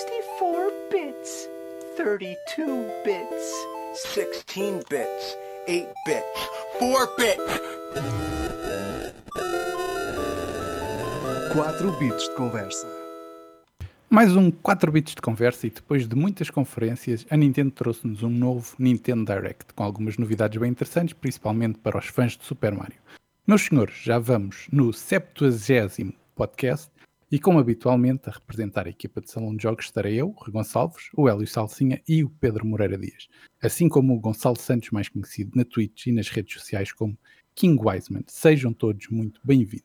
64 bits, 32 bits, 16 bits, 8 bits, 4 bits. 4 bits de conversa. Mais um 4 bits de conversa e depois de muitas conferências, a Nintendo trouxe-nos um novo Nintendo Direct, com algumas novidades bem interessantes, principalmente para os fãs de Super Mario. Meus senhores, já vamos no 70 podcast e, como habitualmente, a representar a equipa de Salão de Jogos estarei eu, o Gonçalves, o Hélio Salsinha e o Pedro Moreira Dias, assim como o Gonçalo Santos, mais conhecido na Twitch e nas redes sociais como King Wiseman. Sejam todos muito bem-vindos.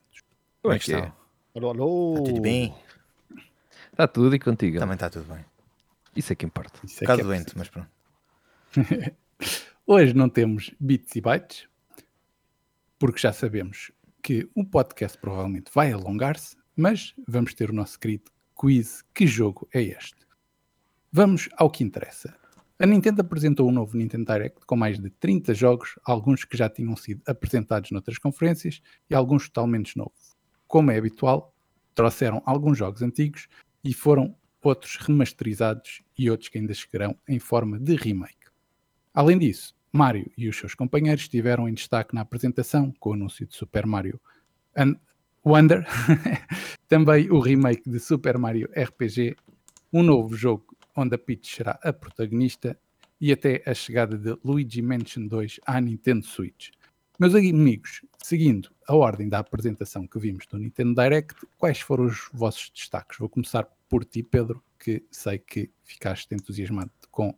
Como é que é? Alô, alô. Está tudo bem? Está tudo e contigo? Também está tudo bem. Isso é que importa. Isso Um é bocado que é doente, mas pronto. Hoje não temos bits e bytes, porque já sabemos que o podcast provavelmente vai alongar-se, mas vamos ter o nosso querido quiz. Que jogo é este? Vamos ao que interessa. A Nintendo apresentou um novo Nintendo Direct com mais de 30 jogos, alguns que já tinham sido apresentados noutras conferências e alguns totalmente novos. Como é habitual, trouxeram alguns jogos antigos e foram outros remasterizados e outros que ainda chegarão em forma de remake. Além disso, Mario e os seus companheiros estiveram em destaque na apresentação com o anúncio de Super Mario Wonder, também o remake de Super Mario RPG, um novo jogo onde a Peach será a protagonista e até a chegada de Luigi Mansion 2 à Nintendo Switch. Meus amigos, seguindo a ordem da apresentação que vimos do Nintendo Direct, quais foram os vossos destaques? Vou começar por ti, Pedro, que sei que ficaste entusiasmado com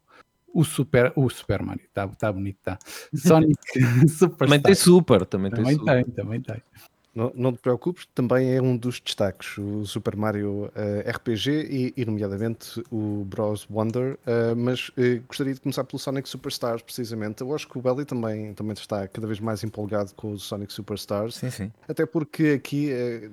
o Super, o Super Mario. Está tá bonito, está. Sonic Superstar. Também tem super, também, Também tem super. tem, também tem. Não, não te preocupes, também é um dos destaques, o Super Mario eh, RPG e, e, nomeadamente, o Bros Wonder. eh, mas eh, gostaria de começar pelo Sonic Superstars, precisamente. Eu acho que o Belly também, também está cada vez mais empolgado com o Sonic Superstars. Sim, sim. Até porque aqui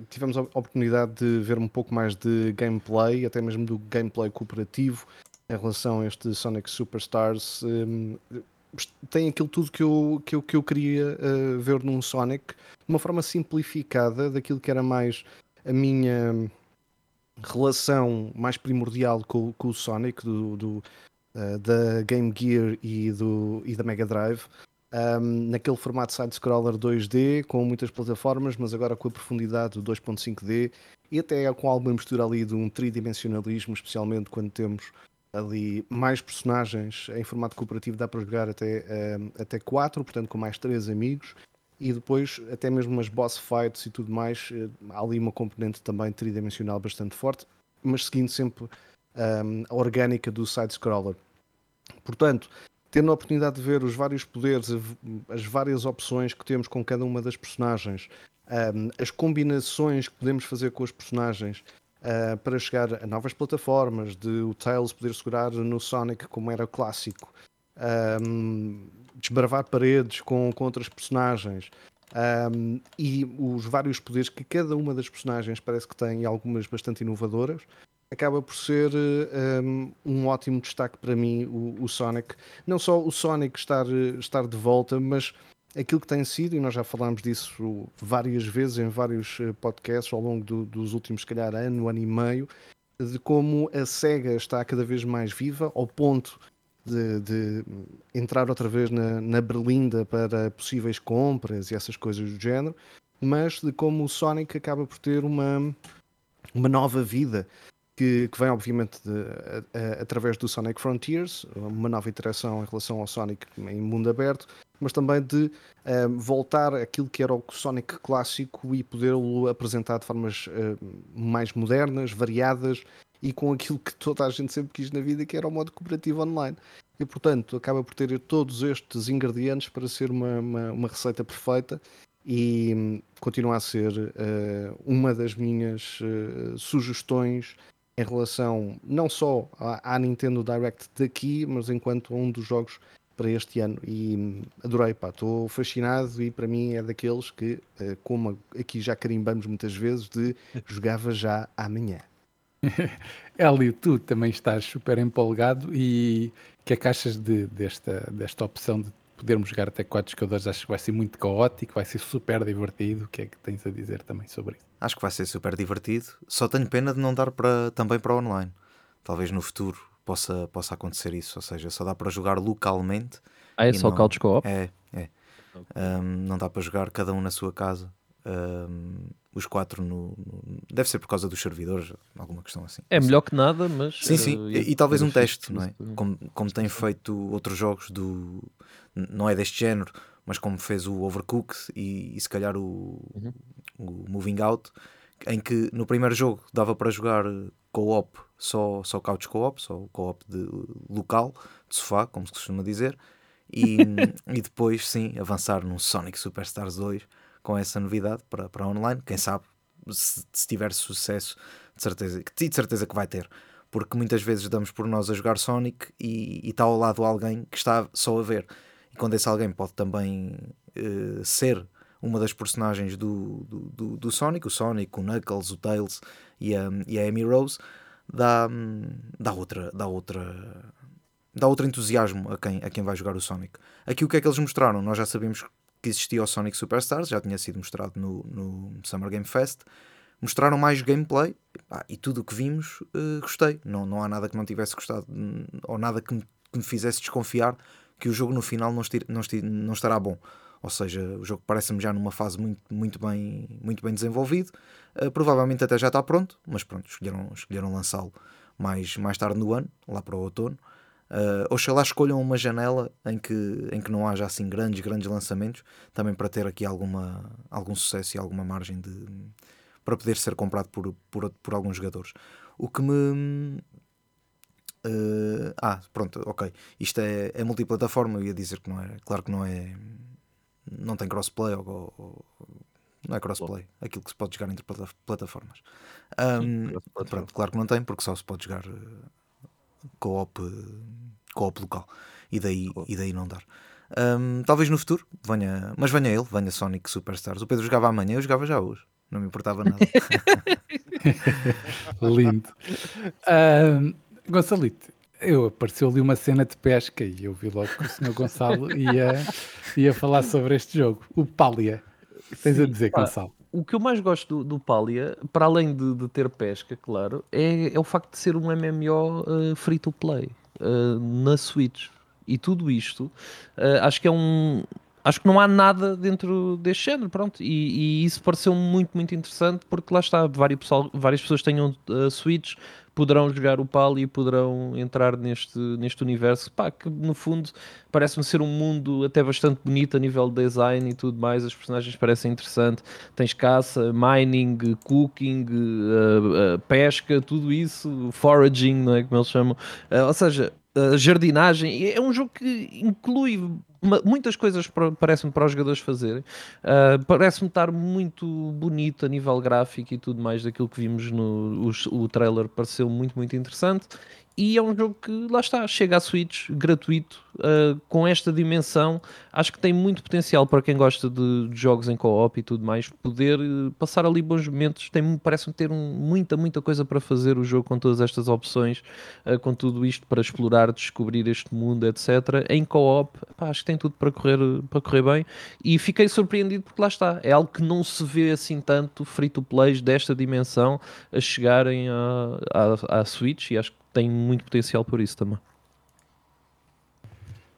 tivemos a oportunidade de ver um pouco mais de gameplay, até mesmo do gameplay cooperativo em relação a este Sonic Superstars. Hum, tem aquilo tudo que eu, que eu, que eu queria eh, ver num Sonic, de uma forma simplificada daquilo que era mais a minha relação mais primordial com, com o Sonic, do, do, eh, da Game Gear e, do, e da Mega Drive. Um, naquele formato side-scroller 2D, com muitas plataformas, mas agora com a profundidade do 2.5D e até com alguma mistura ali de um tridimensionalismo, especialmente quando temos ali mais personagens em formato cooperativo, dá para jogar até, um, até 4, portanto com mais 3 amigos. E depois, até mesmo umas boss fights e tudo mais, eh, há ali uma componente também tridimensional bastante forte, mas seguindo sempre um, a orgânica do side-scroller. Portanto, tendo a oportunidade de ver os vários poderes, as várias opções que temos com cada uma das personagens, um, as combinações que podemos fazer com os personagens uh, para chegar a novas plataformas, de o Tails poder segurar no Sonic como era clássico, um, desbravar paredes com, com outras personagens. Um, e os vários poderes que cada uma das personagens parece que tem, e algumas bastante inovadoras, acaba por ser um, um, ótimo destaque para mim o, o, Sonic. Não só o Sonic estar, estar de volta, mas aquilo que tem sido, e nós já falámos disso várias vezes em vários eh, podcasts ao longo do, dos últimos, se calhar, ano, ano e meio, de como a SEGA está cada vez mais viva, ao ponto de, de entrar outra vez na, na berlinda para possíveis compras e essas coisas do género, mas de como o Sonic acaba por ter uma, uma nova vida que, que, vem obviamente de, a, a, através do Sonic Frontiers, uma nova interação em relação ao Sonic em mundo aberto, mas também de um, voltar àquilo que era o Sonic clássico e podê-lo apresentar de formas uh, mais modernas, variadas e com aquilo que toda a gente sempre quis na vida, que era o modo cooperativo online. E portanto acaba por ter todos estes ingredientes para ser uma, uma, uma receita perfeita e um, continua a ser uh, uma das minhas uh, sugestões em relação não só à, à, Nintendo Direct daqui, mas enquanto um dos jogos para este ano. E adorei, pá, estou fascinado e para mim é daqueles que, como aqui já carimbamos muitas vezes, de jogava já amanhã. Hélio, tu também estás super empolgado e o que é que achas de, desta, desta opção de podermos jogar até quatro jogadores? Acho que vai ser muito caótico, vai ser super divertido. O que é que tens a dizer também sobre isso? Acho que vai ser super divertido. Só tenho pena de não dar para, também para online. talvez no futuro possa, possa acontecer isso. Ou seja, só dá para jogar localmente. Ah, é só não- couch co-op? É, é. Um, não dá para jogar cada um na sua casa. Um, os quatro no, no- Deve ser por causa dos servidores, alguma questão assim. É melhor que nada, mas. Sim, sim, eh, e, e talvez um teste, não é? Como, como tem feito outros jogos do. Não é deste género, mas como fez o Overcooked e, e se calhar o, o Moving Out, em que no primeiro jogo dava para jogar co-op, só, só couch co-op, só co-op de local, de sofá, como se costuma dizer, e, e depois sim avançar num Sonic Superstars 2 com essa novidade para, para online, quem sabe se, se tiver sucesso, de certeza, que- de certeza que vai ter. Porque muitas vezes damos por nós a jogar Sonic e e está ao lado alguém que está só a ver. E quando esse alguém pode também eh, ser uma das personagens do, do, do, do Sonic, o Sonic, o Knuckles, o Tails e a, e a Amy Rose, dá, dá outra. Dá outra dá outro entusiasmo a quem, a quem vai jogar o Sonic. Aqui o que é que eles mostraram? Nós já sabíamos que existia o Sonic Superstars, já tinha sido mostrado no, no Summer Game Fest. Mostraram mais gameplay pá, e tudo o que vimos eh, gostei. Não, não há nada que não tivesse gostado hum, ou nada que me, que me fizesse desconfiar que o jogo no final não, esti- não, esti- não estará bom. Ou seja, o jogo parece-me já numa fase muito, muito, bem, muito bem desenvolvido. Eh, provavelmente até já está pronto, mas pronto, escolheram, escolheram lançá-lo mais, mais tarde no ano, lá para o outono. Uh, oxalá escolham uma janela em que, em que não haja assim grandes, grandes lançamentos, também para ter aqui alguma, algum sucesso e alguma margem de, para poder ser comprado por, por, por alguns jogadores. O que me. Uh, ah, pronto, ok. Isto é, é multiplataforma, eu ia dizer que não é. Claro que não é. Não tem crossplay ou, ou- não é crossplay, aquilo que se pode jogar entre plata- plataformas. Um, cross-platform. pronto, claro que não tem, porque só se pode jogar uh, co-op co-op local e daí, e daí não dar. Um, talvez no futuro venha, mas venha ele, venha Sonic Superstars. O Pedro jogava amanhã, eu jogava já hoje, não me importava nada. Lindo. Ahm, Gonçalito, eu apareceu ali uma cena de pesca e eu vi logo que o senhor Gonçalo ia, ia falar sobre este jogo. O Pália. Tens a dizer, pá, Gonçalo. o que eu mais gosto do, do Palia, para além de, de ter pesca, claro, é, é o facto de ser um MMO eh, free to play eh, na Switch. E tudo isto, eh, acho que é um. Acho que não há nada dentro deste género, pronto. E, e isso pareceu muito, muito interessante porque lá está, várias, pessoal, várias pessoas tenham a Switch, poderão jogar o Pali e poderão entrar neste, neste universo, pá, que no fundo parece-me ser um mundo até bastante bonito a nível de design e tudo mais, as personagens parecem interessantes, tens caça, mining, cooking, eh, eh, pesca, tudo isso, foraging, não é? Como eles chamam, Eh, ou seja, jardinagem, é um jogo que inclui ma- muitas coisas parece-me para os jogadores fazerem, Uh, parece-me estar muito bonito a nível gráfico e tudo mais daquilo que vimos no os- o trailer pareceu muito muito interessante e é um jogo que lá está, chega à Switch gratuito uh, com esta dimensão. Acho que tem muito potencial para quem gosta de, de jogos em co-op e tudo mais poder uh, passar ali bons momentos. Tem, parece-me ter um- muita muita coisa para fazer o jogo com todas estas opções uh, com tudo isto para explorar, descobrir este mundo etc, em co-op acho que tem tudo para correr, para correr bem. E fiquei surpreendido porque lá está, é algo que não se vê assim tanto free to plays desta dimensão a chegarem à, à Switch. E acho que tem muito potencial por isso também.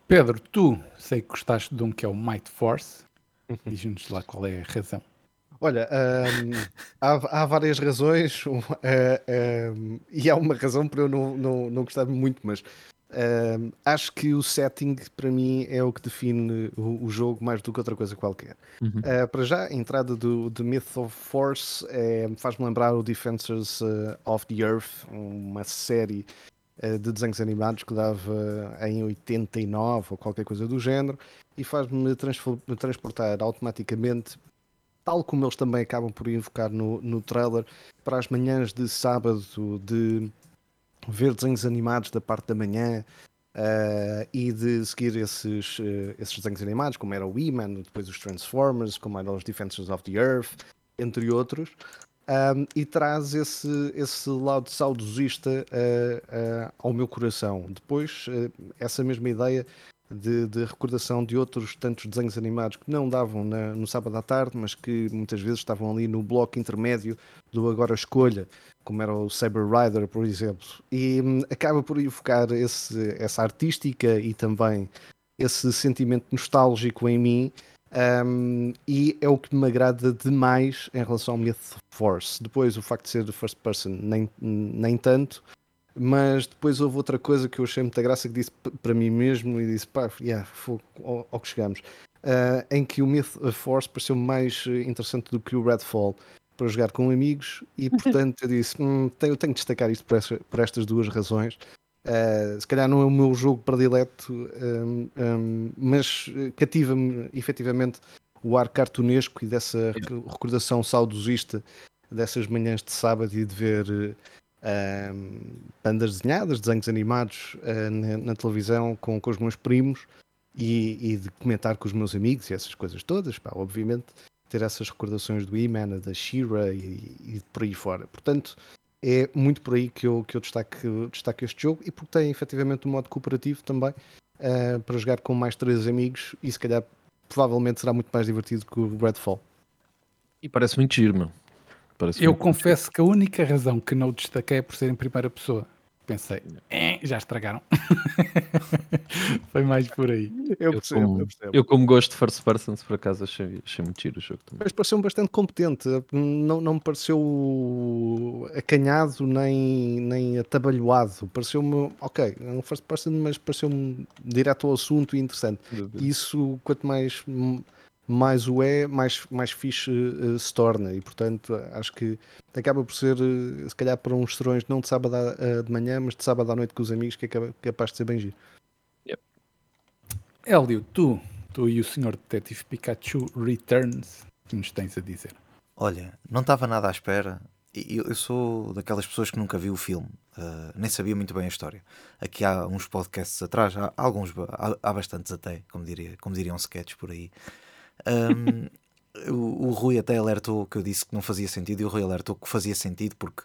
Pedro, tu sei que gostaste de um que é o Might Force. Diz-nos lá qual é a razão. Olha, hum, há, há várias razões um, eh, hum, e há uma razão para eu não, não, não gostar muito, mas acho que o setting para mim é o que define o, o jogo mais do que outra coisa qualquer. Uh, para já, a entrada do, do Myth of Force eh, faz-me lembrar o Defensors uh, of the Earth, uma série uh, de desenhos animados que dava em 89 ou qualquer coisa do género e faz-me transportar automaticamente tal como eles também acabam por invocar no, no trailer, para as manhãs de sábado de ver desenhos animados da parte da manhã eh, e de seguir esses, eh, esses desenhos animados, como era o E-Man, depois os Transformers, como eram os Defensors of the Earth, entre outros. Um, e traz esse, esse lado saudosista eh, ao meu coração. Depois, essa mesma ideia de, de recordação de outros tantos desenhos animados que não davam na- no sábado à tarde, mas que muitas vezes estavam ali no bloco intermédio do Agora Escolha, como era o Saber Rider, por exemplo. E hum, acaba por evocar esse, essa artística e também esse sentimento nostálgico em mim. hum, e é o que me agrada demais em relação ao Myth Force. Depois, o facto de ser first person, nem, nem tanto, mas depois houve outra coisa que eu achei muita graça que disse para mim mesmo e disse, pá, yeah, foi ao, ao que chegamos. Ah, em que o Myth Force pareceu mais eh, interessante do que o Redfall para jogar com amigos e portanto eu disse, "Hum, tenho- eu tenho que destacar isto por, esta- por estas duas razões. Ah, se calhar não é o meu jogo predileto, hum, hum, mas eh, cativa-me efetivamente o ar cartunesco e dessa rec- recordação saudosista dessas manhãs de sábado e de ver eh, um, bandas desenhadas, desenhos animados eh, na, na televisão com, com os meus primos e, e de comentar com os meus amigos e essas coisas todas, pá, obviamente ter essas recordações do E-Man, da She-Ra e, e por aí fora. Portanto, é muito por aí que eu, que eu destaco, este jogo e porque tem efetivamente um modo cooperativo também eh, para jogar com mais três amigos e se calhar provavelmente será muito mais divertido que o Redfall. E parece muito giro, meu. Parece Eu confesso que a única razão que não o destaquei é por ser em primeira pessoa. Pensei, "Eh, já estragaram. Foi mais por aí. Eu Eu percebo, como, eu percebo. eu como gosto de first person, por acaso achei, achei muito giro o jogo também. Mas pareceu-me bastante competente, não, não me pareceu acanhado nem, nem atabalhoado. Pareceu-me, ok, é um first person, mas pareceu-me direto ao assunto e interessante. Isso, quanto mais, mais o é, mais, mais fixe eh, se torna. E portanto, acho que acaba por ser, eh, se calhar, para uns serões não de sábado à- a- de manhã, mas de sábado à noite com os amigos, que é capa- capaz de ser bem giro. Hélio, tu, tu e o senhor detetive Pikachu Returns, o que nos tens a dizer? Olha, não estava nada à espera. E Eu, eu sou daquelas pessoas que nunca viu o filme, nem sabia muito bem a história. Aqui há uns podcasts atrás, há alguns, há, há bastantes até, como, diria, como diriam sketches por aí. Ahm, o, o Rui até alertou que eu disse que não fazia sentido e o Rui alertou que fazia sentido porque,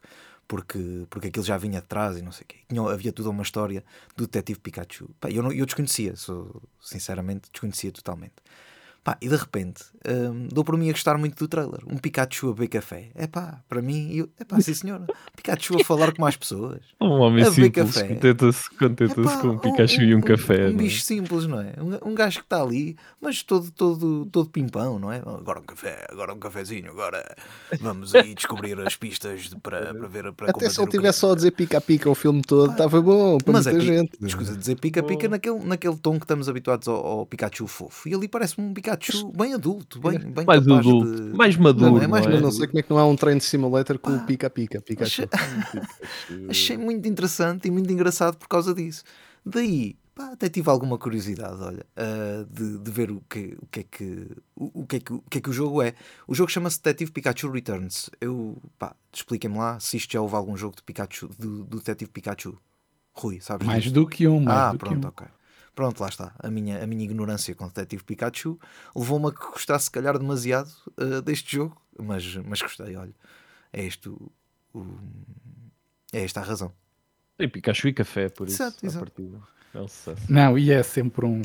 porque, porque aquilo já vinha de trás e não sei o quê. Tinha, havia toda uma história do detetive Pikachu. Pá, eu, não- eu desconhecia, sou, sinceramente, desconhecia totalmente. Pá, e de repente, hum, dou por mim a gostar muito do trailer. Um Pikachu a beber café. É pá, para mim, eu, é pá, sim senhora. Pikachu a falar com mais pessoas. Um homem simples, contenta-se contenta Epá, com um Pikachu e um café. Um, é? bicho simples, não é? Um, um gajo que está ali, mas todo, todo, todo pimpão, não é? Agora um café, agora um cafezinho, agora vamos aí descobrir as pistas de- para, para ver. Para Até se ele o tivesse crime. só a dizer pica-pica o filme todo, estava bom para Mas é muita pi- gente. Escusa, dizer pica-pica naquele, naquele tom que estamos habituados ao, ao Pikachu fofo. E ali parece-me um Pikachu bem adulto, bem, bem Mais capaz adulto, de... mais maduro. Não, é mais não é? Não sei como é que não há um train simulator com o pica-pica. Pikachu. Achei muito interessante e muito engraçado por causa disso. Daí, pá, até tive alguma curiosidade, olha, ah, de, de ver o que, o, que é que, o, o que é que, o que é que o jogo é. O jogo chama-se Detective Pikachu Returns. Eu, pá, expliquem-me lá se isto já houve algum jogo de Pikachu, do, do Detective Pikachu. Rui, sabes Mais disto? do que um, mais Ah, do que pronto, um. ok. Pronto, lá está. A minha, a minha ignorância com Detective Pikachu levou-me a que gostasse, se calhar, demasiado ah, deste jogo, mas, mas gostei, olha. É este o, o- É esta a razão. Tem Pikachu e café, por isso. Exato, exato. É um sucesso. Não, e é sempre um.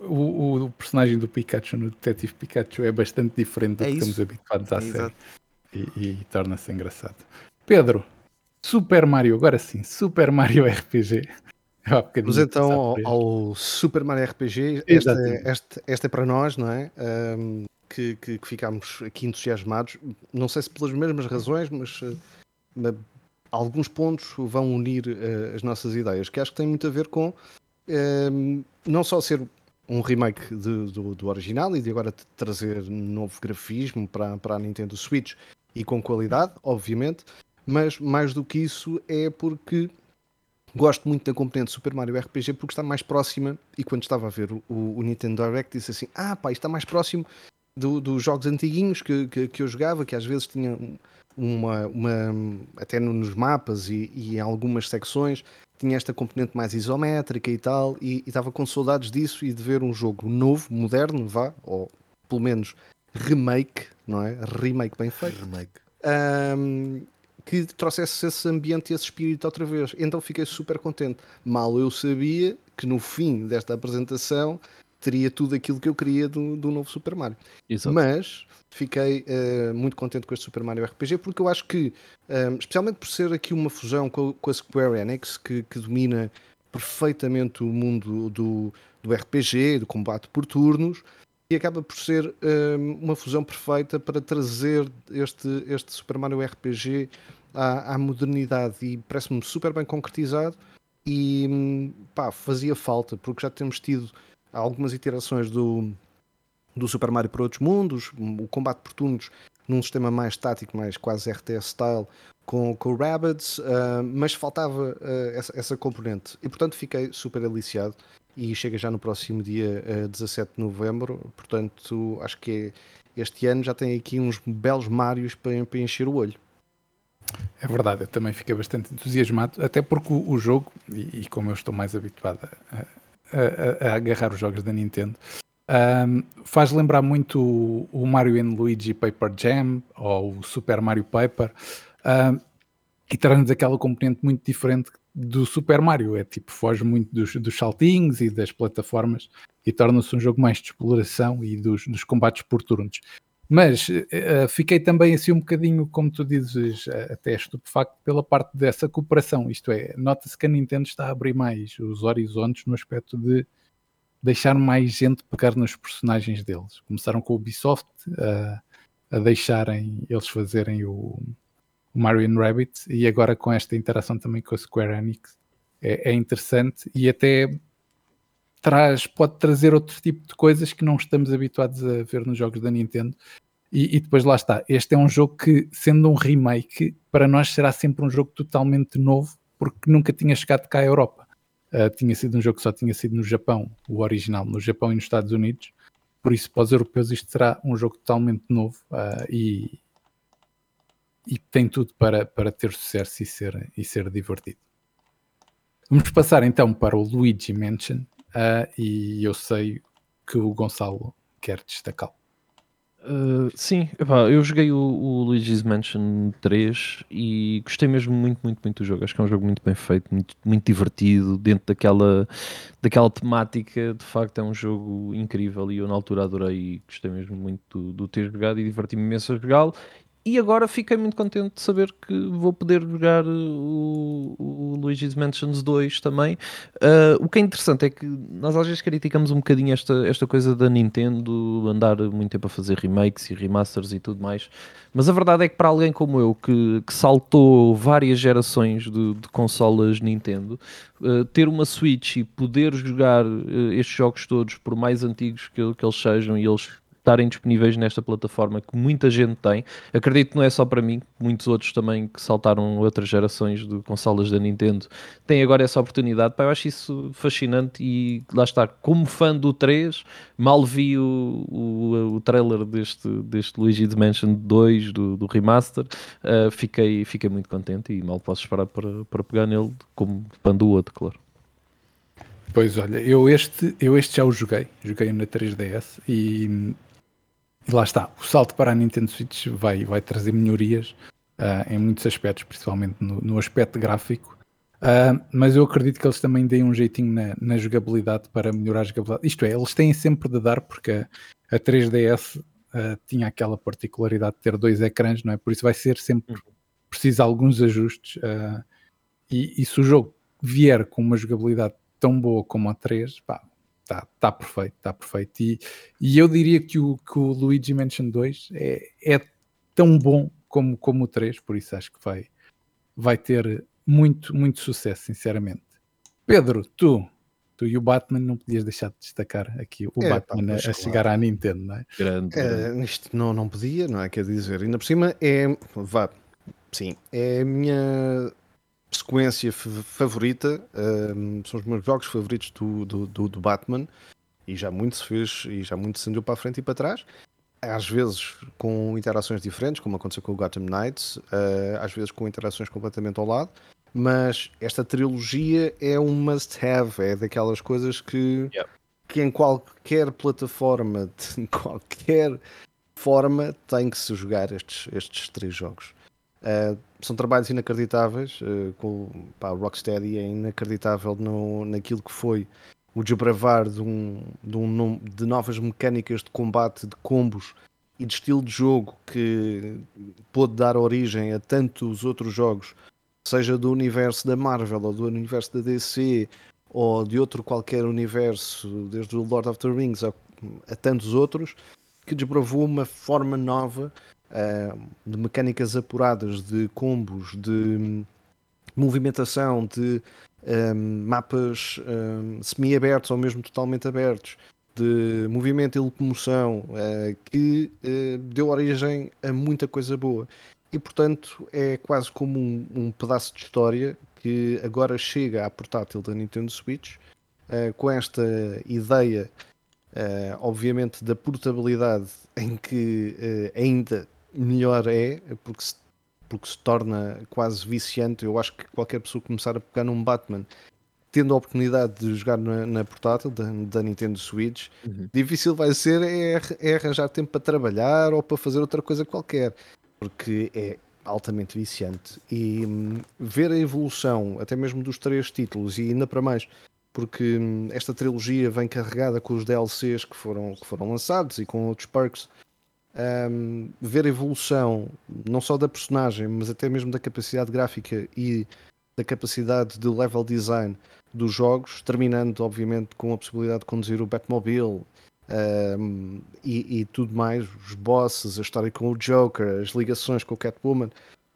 O, o personagem do Pikachu no Detetive Pikachu é bastante diferente do É que isso. estamos habituados à É série. E, e torna-se engraçado. Pedro, Super Mario, agora sim, Super Mario RPG. Vamos então ao, ao Super Mario RPG. Esta, esta, esta é para nós, não é? Ahm, que, que, que ficámos aqui entusiasmados. Não sei se pelas mesmas razões, mas eh, alguns pontos vão unir eh, as nossas ideias, que acho que tem muito a ver com não só ser um remake de- do, do original e de agora trazer novo grafismo para, para a Nintendo Switch e com qualidade, obviamente, mas mais do que isso é porque gosto muito da componente Super Mario RPG porque está mais próxima e quando estava a ver o, o Nintendo Direct disse assim, ah pá, isto está mais próximo do- dos jogos antiguinhos que, que, que eu jogava, que às vezes tinham uma, uma até no- nos mapas e, e em algumas secções tinha esta componente mais isométrica e tal, e, estava com saudades disso e de ver um jogo novo, moderno, vá, ou pelo menos remake, não é? Remake bem feito Remake. Ahm, que trouxesse esse ambiente e esse espírito outra vez. Então fiquei super contente. Mal eu sabia que no fim desta apresentação teria tudo aquilo que eu queria do, do novo Super Mario. Exato. Mas fiquei uh, muito contente com este Super Mario RPG porque eu acho que, um, especialmente por ser aqui uma fusão com, com a Square Enix, que, que, domina perfeitamente o mundo do, do RPG, do combate por turnos, e acaba por ser um, uma fusão perfeita para trazer este, este Super Mario RPG à, à modernidade e parece-me super bem concretizado e pá, fazia falta porque já temos tido algumas iterações do, do Super Mario para outros mundos, o combate por turnos num sistema mais tático, mais quase RTS style, com, com Rabbids, uh, mas faltava uh, essa, essa, componente. E portanto fiquei super aliciado e chega já no próximo dia uh, 17 de novembro. Portanto, acho que este ano já tem aqui uns belos Marios para, para encher o olho. É verdade, eu também fiquei bastante entusiasmado, até porque o, jogo, e, e, como eu estou mais habituado a, a, a, agarrar os jogos da Nintendo, um, faz lembrar muito o, o Mario and Luigi Paper Jam ou o Super Mario Paper um, e traz-nos aquela componente muito diferente do Super Mario. É tipo, foge muito dos, dos saltinhos e das plataformas e torna-se um jogo mais de exploração e dos, dos combates por turnos. Mas uh, fiquei também assim um bocadinho, como tu dizes, uh, até estupefacto pela parte dessa cooperação. Isto é, nota-se que a Nintendo está a abrir mais os horizontes no aspecto de deixar mais gente pegar nos personagens deles. Começaram com o Ubisoft uh, a deixarem eles fazerem o, o Mario Rabbit e agora com esta interação também com a Square Enix é, é interessante e até traz, pode trazer outro tipo de coisas que não estamos habituados a ver nos jogos da Nintendo. E, e, depois lá está, este é um jogo que, sendo um remake, para nós será sempre um jogo totalmente novo, porque nunca tinha chegado cá à Europa. Uh, tinha sido um jogo que só tinha sido no Japão, o original, no Japão e nos Estados Unidos. Por isso, para os europeus, isto será um jogo totalmente novo uh, e, e tem tudo para, para ter sucesso e ser, e ser divertido. Vamos passar então para o Luigi Mansion, uh, e eu sei que o Gonçalo quer destacá-lo. Uh, sim, epá, eu joguei o, o, Luigi's Mansion 3 e gostei mesmo muito, muito, muito do jogo. Acho que é um jogo muito bem feito, muito, muito divertido, dentro daquela, daquela temática. De facto, é um jogo incrível e eu na altura adorei e gostei mesmo muito do, do ter jogado e diverti-me imenso a jogá-lo. E agora fiquei muito contente de saber que vou poder jogar o, o Luigi's Mansions 2 também. Uh, o que é interessante é que nós às vezes criticamos um bocadinho esta, esta coisa da Nintendo andar muito tempo a fazer remakes e remasters e tudo mais. Mas a verdade é que para alguém como eu, que, que saltou várias gerações de, de consolas Nintendo, uh, ter uma Switch e poder jogar uh, estes jogos todos, por mais antigos que, que eles sejam, e eles estarem disponíveis nesta plataforma que muita gente tem. Acredito que não é só para mim, muitos outros também que saltaram outras gerações de consolas da Nintendo têm agora essa oportunidade. Pá, eu acho isso fascinante e lá está, como fã do 3, mal vi o, o, o trailer deste, deste Luigi's Mansion 2, do, do remaster, uh, fiquei, fiquei muito contente e mal posso esperar para, para pegar nele como fã do outro, claro. Pois olha, eu este, eu este já o joguei, joguei na 3DS e e lá está, o salto para a Nintendo Switch vai, vai trazer melhorias uh, em muitos aspectos, principalmente no, no aspecto gráfico. Uh, mas eu acredito que eles também deem um jeitinho na, na, jogabilidade para melhorar a jogabilidade. Isto é, eles têm sempre de dar, porque a, a 3DS uh, ah, tinha aquela particularidade de ter dois ecrãs, não é? Por isso vai ser sempre uhum. preciso alguns ajustes. E, e, se o jogo vier com uma jogabilidade tão boa como a 3, pá, está tá perfeito, está perfeito. E, e eu diria que o, que o Luigi Mansion 2 é, é tão bom como, como o 3, por isso acho que vai, vai ter muito, muito sucesso, sinceramente. Pedro, tu, tu e o Batman não podias deixar de destacar aqui o é, Batman pá, a, a chegar à Nintendo, não é? Grande, é, isto não, não podia, não é? Quer dizer, ainda por cima é. Vá, sim, é a minha sequência favorita, um, são os meus jogos favoritos do, do, do, do, Batman e já muito se fez e já muito se andou para a frente e para trás. Às vezes com interações diferentes, como aconteceu com o Gotham Knights, uh, às vezes com interações completamente ao lado, mas esta trilogia é um must-have, é daquelas coisas que, yep. que em qualquer plataforma, em qualquer forma, tem que se jogar estes, estes três jogos. Uh, são trabalhos inacreditáveis. Uh, com, pá, o Rocksteady é inacreditável no, naquilo que foi o desbravar de, um, de, um, de novas mecânicas de combate, de combos e de estilo de jogo que pôde dar origem a tantos outros jogos, seja do universo da Marvel ou do universo da DC ou de outro qualquer universo, desde o Lord of the Rings a, a tantos outros, que desbravou uma forma nova uh, de mecânicas apuradas, de combos, de movimentação, de um, mapas um, semi-abertos ou mesmo totalmente abertos, de movimento e locomoção, uh, que uh, deu origem a muita coisa boa. E portanto é quase como um, um pedaço de história que agora chega à portátil da Nintendo Switch uh, com esta ideia, obviamente, da portabilidade em que ainda melhor é, porque se, porque se torna quase viciante. Eu acho que qualquer pessoa começar a pegar num Batman, tendo a oportunidade de jogar na, na portátil da, da, Nintendo Switch, uhum. difícil vai ser é, é arranjar tempo para trabalhar ou para fazer outra coisa qualquer, porque é altamente viciante. E hum, ver a evolução, até mesmo dos três títulos, e ainda para mais, porque hum, esta trilogia vem carregada com os DLCs que foram, que foram lançados e com outros perks um, ver a evolução não só da personagem, mas até mesmo da capacidade gráfica e da capacidade de level design dos jogos, terminando obviamente com a possibilidade de conduzir o Batmobile um, e, e, tudo mais, os bosses, a história com o Joker, as ligações com o Catwoman,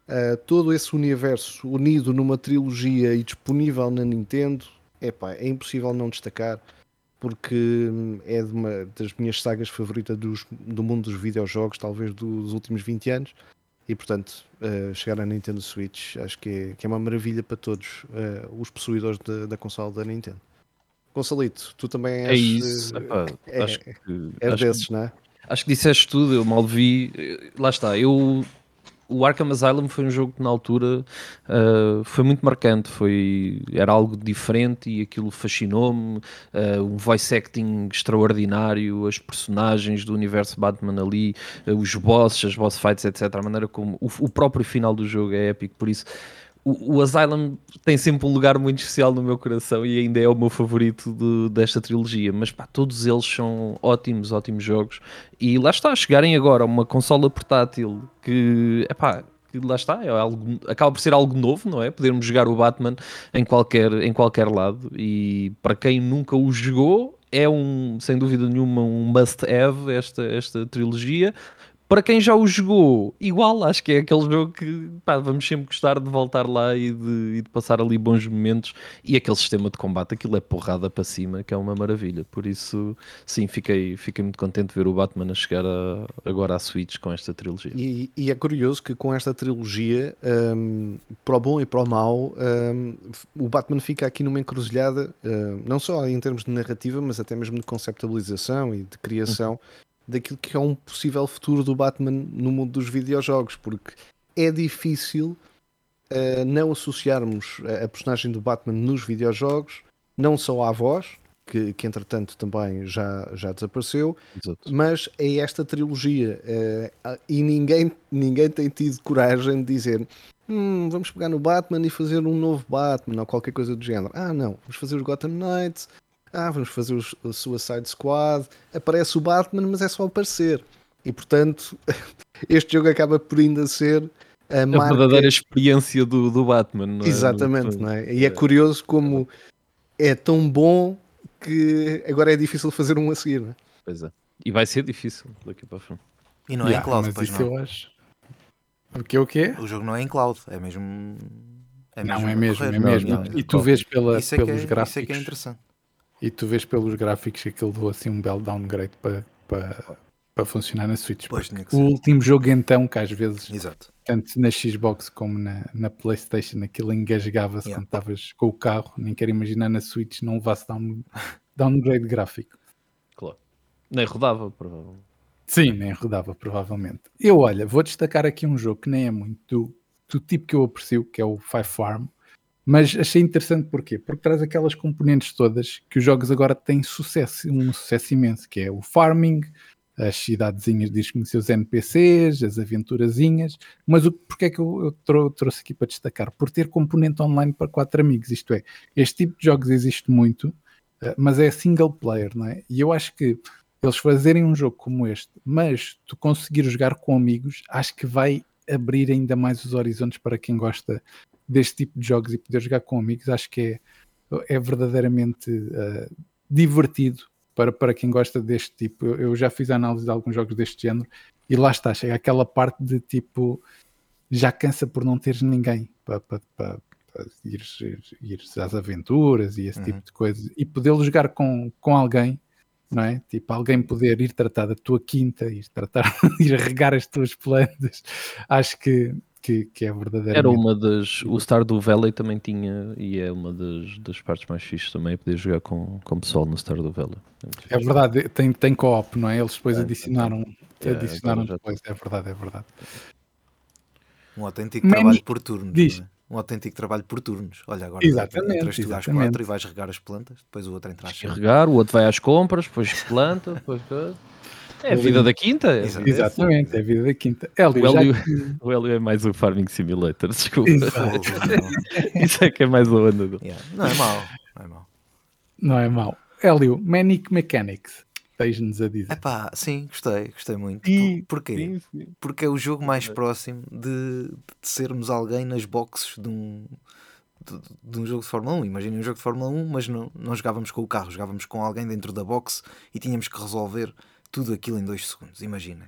uh, todo esse universo unido numa trilogia e disponível na Nintendo, epá, é impossível não destacar porque hum, é de uma das minhas sagas favoritas dos, do mundo dos videojogos, talvez dos últimos 20 anos. E portanto, uh, chegar à Nintendo Switch acho que é, que é uma maravilha para todos uh, os possuidores de, da console da Nintendo. Gonçalito, tu também és. É isso, Epá, é, acho que, acho desses, que, não é? Acho que disseste tudo, eu mal vi. Lá está, eu o Arkham Asylum foi um jogo que na altura uh, foi muito marcante, foi, era algo diferente e aquilo fascinou-me, uh, um voice acting extraordinário, as personagens do universo Batman ali, uh, os bosses, as boss fights, etc. A maneira como o, o próprio final do jogo é épico, por isso o, o, Asylum tem sempre um lugar muito especial no meu coração e ainda é o meu favorito de, desta trilogia. Mas pá, todos eles são ótimos, ótimos jogos. E lá está, chegarem agora a uma consola portátil que, epá, que lá está, é algo, acaba por ser algo novo, não é? Podermos jogar o Batman em qualquer, em qualquer lado. E para quem nunca o jogou, é um, sem dúvida nenhuma, um must-have esta, esta trilogia para quem já o jogou, igual, acho que é aquele jogo que pá, vamos sempre gostar de voltar lá e de, e de, passar ali bons momentos. E aquele sistema de combate, aquilo é porrada para cima, que é uma maravilha. Por isso, sim, fiquei, fiquei muito contente de ver o Batman a chegar a, agora à Switch com esta trilogia. E, e é curioso que com esta trilogia, um, para o bom e para o mau, um, o Batman fica aqui numa encruzilhada, um, não só em termos de narrativa, mas até mesmo de conceptualização e de criação. Uhum daquilo que é um possível futuro do Batman no mundo dos videojogos, porque é difícil uh, não associarmos a, a, personagem do Batman nos videojogos, não só à voz, que, que entretanto também já, já desapareceu, Exato. mas é esta trilogia uh, e ninguém, ninguém tem tido coragem de dizer hum, vamos pegar no Batman e fazer um novo Batman ou qualquer coisa do género. Ah, não, vamos fazer os Gotham Knights, ah, vamos fazer o Suicide Squad, aparece o Batman, mas é só aparecer. E portanto, este jogo acaba por ainda ser a, a verdadeira experiência do, do Batman. Não é? Exatamente, não é? E é curioso como é tão bom que agora é difícil fazer um a seguir, não é? Pois é. E vai ser difícil daqui para frente. E não yeah, é em cloud, pois não. Eu acho. O que o quê? O jogo não é em cloud, é mesmo. É mesmo não, é mesmo, é mesmo. E tu vês pela, isso é pelos é, gráficos. Isso é que é interessante e tu vês pelos gráficos que aquilo deu assim um belo downgrade para, para, para funcionar na Switch. Pois, o último jogo então, que às vezes, Exato. tanto na Xbox como na, na Playstation, aquilo engasgava-se yeah. quando estavas com o carro, nem quero imaginar na Switch não levasse down, downgrade gráfico. Claro. Nem rodava, provavelmente. Sim, nem rodava, provavelmente. Eu, olha, vou destacar aqui um jogo que nem é muito do, do tipo que eu aprecio, que é o Five Farm. Mas achei interessante porquê? Porque traz aquelas componentes todas que os jogos agora têm sucesso, um sucesso imenso, que é o farming, as cidadezinhas diz que os NPCs, as aventurazinhas, mas o, porque é que eu, eu trou- trouxe aqui para destacar? Por ter componente online para quatro amigos, isto é, este tipo de jogos existe muito, eh, mas é single player, não é? E eu acho que eles fazerem um jogo como este, mas tu conseguir jogar com amigos, acho que vai abrir ainda mais os horizontes para quem gosta deste tipo de jogos e poder jogar com amigos, acho que é, é verdadeiramente eh, divertido para, para quem gosta deste tipo. Eu, eu já fiz a análise de alguns jogos deste género e lá está, chega aquela parte de tipo já cansa por não teres ninguém para, para, para, para ires, ires- ires às aventuras e esse Uhum. tipo de coisas e poder jogar com, com alguém, não é? Tipo, alguém poder ir tratar da tua quinta, ir tratar, ir regar as tuas plantas, acho que, que, que é verdadeiramente. Era uma das. O Stardew Valley também tinha, e é uma das, das partes mais fixes também, poder jogar com, com pessoal no Stardew Valley. É É verdade, tem, tem co-op, não é? Eles depois Tem, adicionaram, adicionaram É, já depois, é verdade, é verdade. Um autêntico Mani- trabalho por turnos. Diz. não é? Um autênco trabalho por turnos. Olha, agora Exatamente, entras tu às quatro e vais regar as plantas, depois o outro entra às regar, o outro vai às compras, depois planta, depois. É a vida da quinta. é-. Exatamente, é a vida da quinta. Hélio, O Hélio, que- o Hélio é mais o Farming Simulator, desculpa. Isso é que é mais a onda dele. Yeah, Não é mau, não é mau. não é mau. Hélio, Manic Mechanics, tens-nos a dizer. Epá, sim, gostei, gostei muito. E- Por, porquê? Porque é o jogo mais próximo de, de sermos alguém nas boxes de um, de, de um jogo de Fórmula 1. Imaginem um jogo de Fórmula 1, mas não, não jogávamos com o carro, jogávamos com alguém dentro da box e tínhamos que resolver tudo aquilo em dois segundos. Imaginem.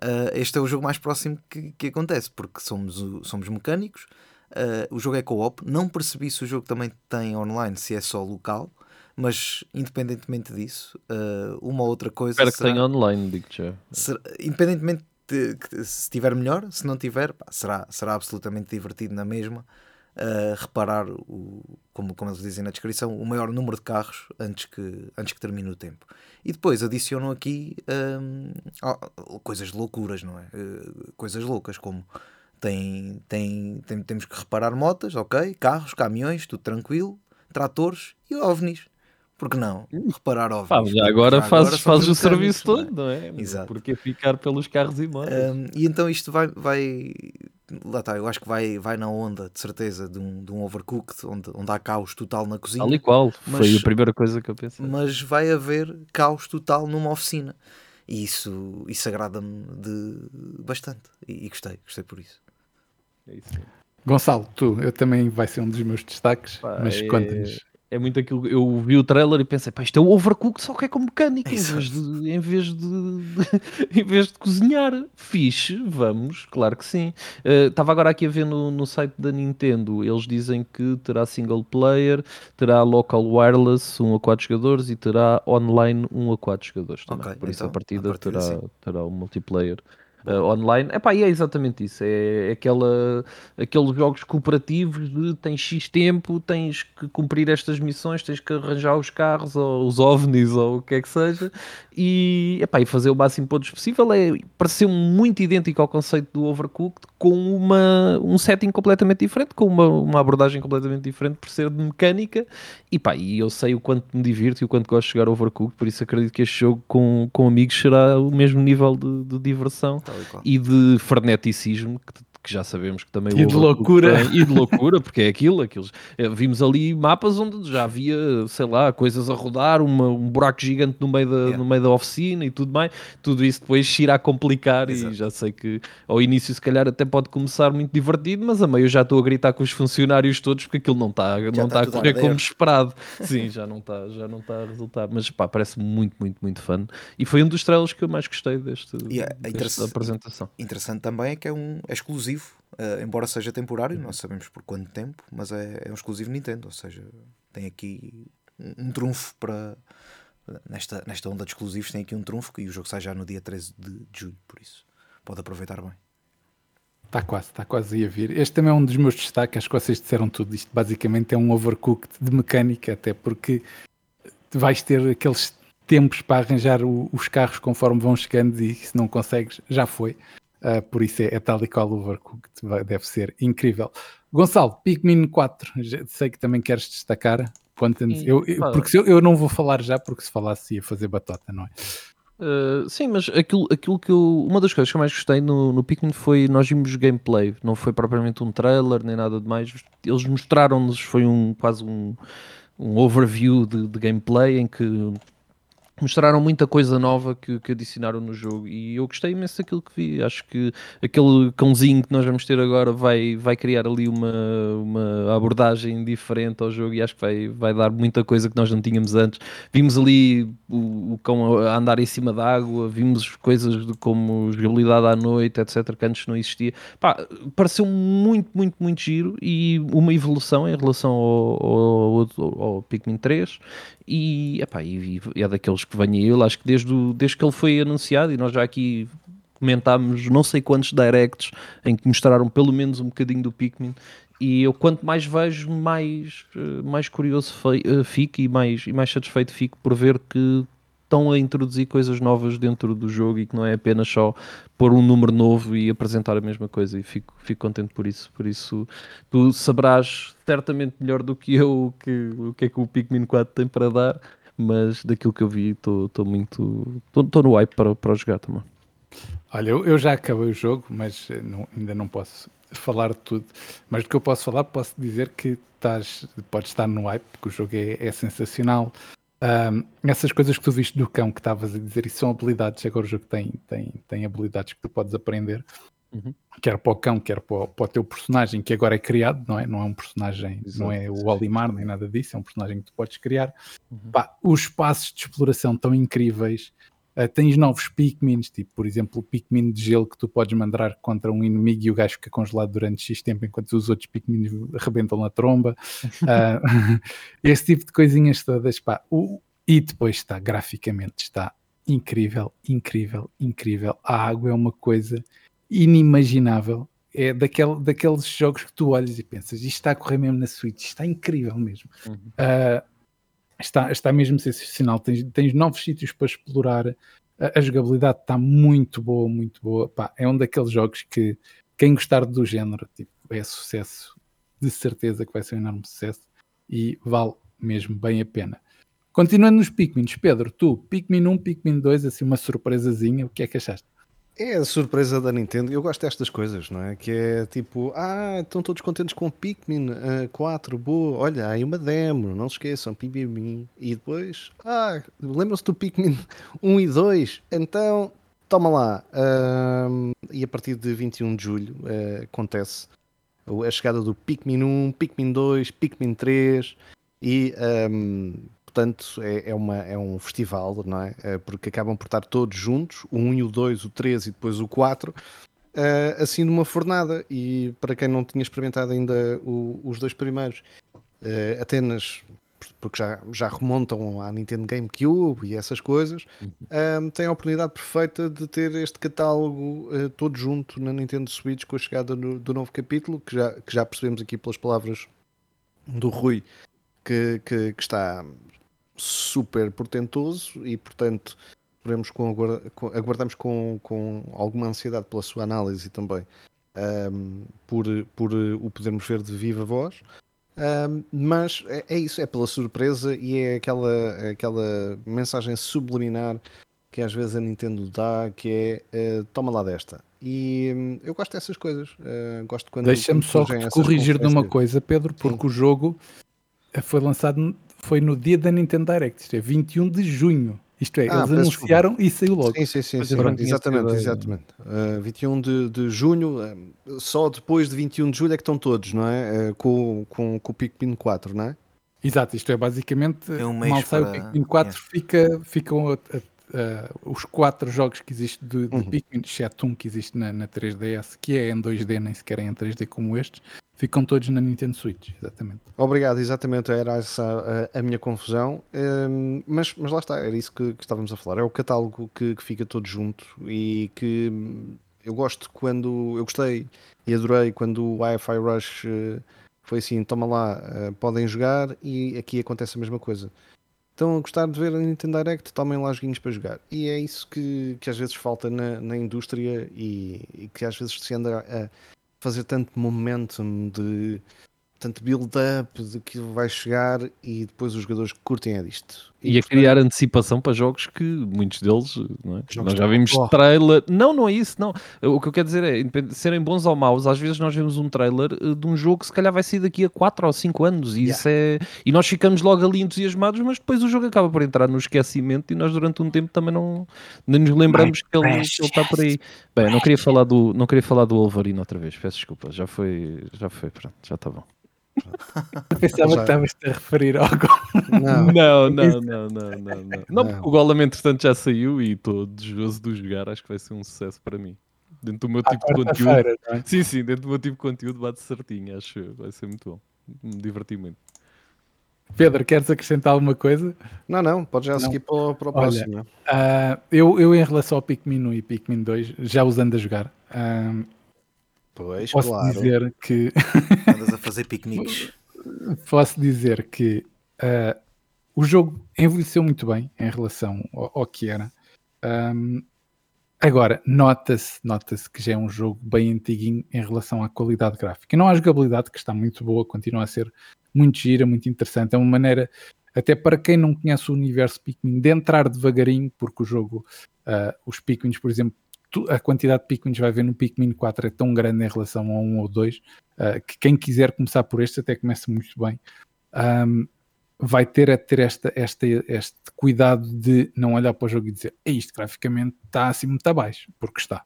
Ah, este é o jogo mais próximo que, que acontece, porque somos, somos mecânicos. ah, o jogo é co-op. Não percebi se o jogo também tem online, se é só local. Mas independentemente disso, ah, uma ou outra coisa. Espero que será- tenha online, digo já. Será- independentemente de que- se tiver melhor, se não tiver, pá, será, será absolutamente divertido na mesma. Uh, reparar, o, como, como eles dizem na descrição, o maior número de carros antes que, antes que termine o tempo. E depois adicionam aqui um, ah, coisas loucuras, não é? Uh, coisas loucas, como tem, tem, tem- temos que reparar motas, ok? Carros, caminhões, tudo tranquilo, tratores e ovnis. Porque não? Reparar. Pá, já agora já fazes, somos fazes o serviço é? todo, não é? Exato. Porque ficar pelos carros e motos. Um, e então isto vai, vai lá está, eu acho que vai, vai na onda de certeza de um, de um overcooked onde, onde há caos total na cozinha, Tal e qual. mas- Foi a primeira coisa que eu pensei. mas vai haver caos total numa oficina. E isso, isso agrada-me de bastante. E, e gostei, gostei por isso. É isso. Gonçalo, tu, eu também vai ser um dos meus destaques, Pá, mas é- conta-nos. É muito aquilo. Eu vi o trailer e pensei, pá, isto é o overcook, só que é com mecânica em vez, de, em, vez de, em vez de cozinhar. Fixe, vamos, claro que sim. Estava agora aqui a ver no, no site da Nintendo, eles dizem que terá single player, terá local wireless 1 a 4 jogadores e terá online 1 a 4 jogadores também. Ok, Por isso então, a partida, a partida terá, sim. terá o multiplayer. Uh, online, Epá, e é exatamente isso. É aquela, aqueles jogos cooperativos de tens X tempo, tens que cumprir estas missões, tens que arranjar os carros ou os ovnis ou o que é que seja, e, epá, e fazer o máximo pontos possível. É, pareceu muito idêntico ao conceito do Overcooked, com uma, um setting completamente diferente, com uma, uma abordagem completamente diferente por ser de mecânica. E pá, e eu sei o quanto me divirto e o quanto gosto de jogar Overcooked, por isso acredito que este jogo com, com amigos será o mesmo nível de, de diversão Tal e de freneticismo, que, que já sabemos que também E de loucura. tem, e de loucura, porque é aquilo, aqueles, eh, vimos ali mapas onde já havia, sei lá, coisas a rodar, uma- um buraco gigante no meio, da, Yeah. no meio da oficina e tudo mais, tudo isso depois se irá complicar Exato. e já sei que ao início se calhar até pode começar muito divertido, mas a meio eu já estou a gritar com os funcionários todos porque aquilo não está não está está a correr como esperado. Sim, já não está, já não está a resultar, mas pá, parece muito, muito, muito fun. E foi um dos trailers que eu mais gostei deste, E é desta apresentação. Interessante também é que é um é exclusivo, eh, embora seja temporário, não sabemos por quanto tempo, mas é, é um exclusivo Nintendo, ou seja, tem aqui um, um trunfo para nesta, nesta onda de exclusivos tem aqui um trunfo e o jogo sai já no dia 13 de, de julho, por isso pode aproveitar bem. Está quase, está quase a vir. Este também é um dos meus destaques, acho que vocês disseram tudo. Isto basicamente é um overcooked de mecânica, até porque vais ter aqueles tempos para arranjar o- os carros conforme vão chegando e se não consegues, já foi. Ah, por isso é, é tal e qual o overcooked, vai- deve ser incrível. Gonçalo, Pikmin 4, já sei que também queres destacar. Sim, Eu, eu- porque se eu, eu não vou falar já, porque se falasse ia fazer batota, não é? Uh, sim, mas aquilo, aquilo que eu. Uma das coisas que eu mais gostei no, no Pikmin foi nós vimos gameplay, não foi propriamente um trailer nem nada de mais. Eles mostraram-nos, foi um quase um, um overview de, de gameplay em que mostraram muita coisa nova que, que, adicionaram no jogo e eu gostei imenso daquilo que vi. Acho que aquele cãozinho que nós vamos ter agora vai, vai criar ali uma, uma abordagem diferente ao jogo e acho que vai, vai dar muita coisa que nós não tínhamos antes. Vimos ali o, o cão a andar em cima da água, vimos coisas de como jogabilidade à noite, etc., que antes não existia. Pá, pareceu muito, muito, muito giro e uma evolução em relação ao, ao, ao, ao Pikmin 3 e, epá, e, e é daqueles que venho ele, acho que desde, o, desde que ele foi anunciado, e nós já aqui comentámos não sei quantos directs em que mostraram pelo menos um bocadinho do Pikmin e eu quanto mais vejo mais, eh, mais curioso eh, fico e mais, e mais satisfeito fico por ver que estão a introduzir coisas novas dentro do jogo e que não é apenas só pôr um número novo e apresentar a mesma coisa e fico, fico contente por isso. Por isso, tu saberás certamente melhor do que eu que, o que é que o Pikmin 4 tem para dar, mas daquilo que eu vi estou muito. estou no hype para, para jogar também. Olha, eu, eu já acabei o jogo, mas eh, não, ainda não posso falar de tudo. Mas do que eu posso falar, posso dizer que estás, podes estar no hype, porque o jogo é, é sensacional. Um, essas coisas que tu viste do cão que estavas a dizer, isso são habilidades. Agora o jogo tem, tem, tem habilidades que tu podes aprender, uhum. quer para o cão, quer para o, para o, teu personagem, que agora é criado, não é? Não é um personagem, Exato. não é o Olimar nem nada disso, é um personagem que tu podes criar. Uhum. Pá, os espaços de exploração estão incríveis. Uh, tens novos Pikmins, tipo, por exemplo, o Pikmin de gelo que tu podes mandar contra um inimigo e o gajo fica congelado durante X tempo enquanto os outros Pikmins arrebentam na tromba. Uh, esse tipo de coisinhas todas. Pá. O, e depois está, graficamente, está incrível, incrível, incrível. A água é uma coisa inimaginável. É daquele, daqueles jogos que tu olhas e pensas, isto está a correr mesmo na Switch, está incrível mesmo. Uhum. Uh, está, está mesmo sensacional. Tens, tens novos sítios para explorar. A, a jogabilidade está muito boa, muito boa. Pá, é um daqueles jogos que quem gostar do género tipo, é sucesso, de certeza que vai ser um enorme sucesso e vale mesmo bem a pena. Continuando nos Pikmins, Pedro, tu, Pikmin 1, Pikmin 2, assim uma surpresazinha, o que é que achaste? É a surpresa da Nintendo. Eu gosto destas coisas, não é? Que é tipo, ah, estão todos contentes com Pikmin uh, 4, boa, olha, aí uma demo, não se esqueçam, Pikmin. E depois, ah, lembram-se do Pikmin 1 e 2? Então, toma lá. Uh, e a partir de 21 de julho uh, acontece a chegada do Pikmin 1, Pikmin 2, Pikmin 3 e um, portanto é, é, uma, é um festival, não é? é? Porque acabam por estar todos juntos, o 1 e o 2, o 3 e depois o 4, eh, assim numa fornada. E para quem não tinha experimentado ainda o, os dois primeiros, eh, apenas porque já, já remontam à Nintendo GameCube e essas coisas, um, uhum. tem a oportunidade perfeita de ter este catálogo uh, todo junto na Nintendo Switch com a chegada no, do novo capítulo, que já, que já percebemos aqui pelas palavras do Rui, que, que, que está, super portentoso e, portanto, veremos com, aguardamos com, com alguma ansiedade pela sua análise também um, por, por o podermos ver de viva voz. Um, mas é, é, isso, é pela surpresa e é aquela, aquela mensagem subliminar que às vezes a Nintendo dá, que é uh, toma lá desta. E um, eu gosto dessas coisas. Uh, gosto quando Deixa-me só corrigir numa coisa, Pedro, porque Sim. o jogo foi lançado foi no dia da Nintendo Direct, isto é 21 de junho. Isto é, ah, eles anunciaram desculpa. e saiu logo. Sim, sim, sim, sim exatamente, exatamente. Uh, 21 de, de junho, uh, só depois de 21 de julho é que estão todos, não é? Uh, com, com, com o Pikmin 4, não é? Exato, isto é basicamente, é um mal sai o Pikmin 4, é. fica, ficam a, a, a, os quatro jogos que existem de, de uhum. Pikmin, exceto um que existe na, na 3DS, que é em 2D, nem sequer é em 3D como estes, Ficam todos na Nintendo Switch, exatamente. Obrigado, exatamente, era essa a, a minha confusão. Um, mas, mas lá está, era isso que, que, estávamos a falar. É o catálogo que, que fica todo junto e que eu gosto quando. Eu gostei e adorei quando o Wi-Fi Rush uh, foi assim: toma lá, uh, podem jogar, e aqui acontece a mesma coisa. Estão a gostar de ver a Nintendo Direct, tomem lá joguinhos para jogar. E é isso que, que às vezes falta na, na indústria e, e, que às vezes se anda a fazer tanto momentum de tanto build-up de que vai chegar e depois os jogadores curtem é disto. E a criar antecipação para jogos que muitos deles, não é? Nós já vimos Oh. trailer. Não, não é isso, não. O que eu quero dizer é, serem bons ou maus, às vezes nós vemos um trailer eh, de um jogo que se calhar vai sair daqui a 4 ou 5 anos e, isso é... e nós ficamos logo ali entusiasmados, mas depois o jogo acaba por entrar no esquecimento e nós durante um tempo também não, nem nos lembramos que ele, ele está por aí. Bem, não queria falar do, não queria falar do Wolverine outra vez, peço desculpa, já foi, já foi, pronto, já está bom. Eu pensava Já. que estavas a referir ao gol. Não, Não, não, não, não, não, não. Não, porque o Golem entretanto já saiu e estou desejoso de jogar, acho que vai ser um sucesso para mim. Dentro do meu tipo de conteúdo. Não é? Sim, sim, dentro do meu tipo de conteúdo bate certinho, acho eu. Vai ser muito bom. Me diverti muito. Pedro, queres acrescentar alguma coisa? não, não, pode já Não. seguir para, o- para o Olha, próximo. Ah, eu, eu, em relação ao Pikmin 1 e Pikmin 2, já os ando a jogar. Ah, Pois, posso claro. dizer que Andas a fazer piqueniques. posso dizer que ah, o jogo envelheceu muito bem em relação ao, ao que era. Ahm, agora, nota-se nota-se que já é um jogo bem antiguinho em relação à qualidade gráfica. E não à jogabilidade, que está muito boa, continua a ser muito gira, muito interessante. É uma maneira, até para quem não conhece o universo Pikmin, de entrar devagarinho, porque o jogo, ah, os Pikmins, por exemplo, a quantidade de Pikmins vai ver no Pikmin 4 é tão grande em relação a um ou dois, ah, que quem quiser começar por este até começa muito bem. Ahm, vai ter a ter esta, esta, este cuidado de não olhar para o jogo e dizer "É isto graficamente está assim muito abaixo, porque está.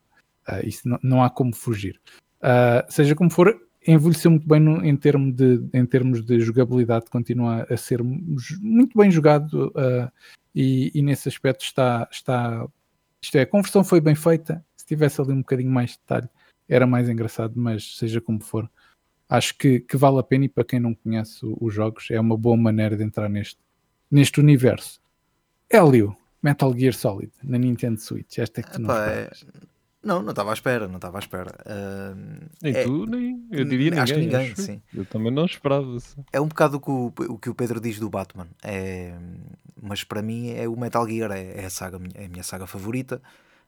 Ah, isso não, não há como fugir. Ah, seja como for, envelheceu muito bem no- em, termo de, em termos de jogabilidade, continua a ser mu- muito bem jogado ah, e, e nesse aspecto está, está. Isto é, a conversão foi bem feita. Se tivesse ali um bocadinho mais de detalhe, era mais engraçado, mas seja como for, acho que, que vale a pena e para quem não conhece os jogos é uma boa maneira de entrar neste, neste universo. Hélio, Metal Gear Solid na Nintendo Switch, esta é que tu não Epá, é- esperavas. Não, não estava à espera, não estava à espera. Ahm, Nem é, tu, nem. Eu diria acho ninguém. ninguém, acho. sim. Eu também não esperava. sim. É um bocado o que o, o que o Pedro diz do Batman. É, mas para mim é o Metal Gear, é, é a saga, é a minha saga favorita.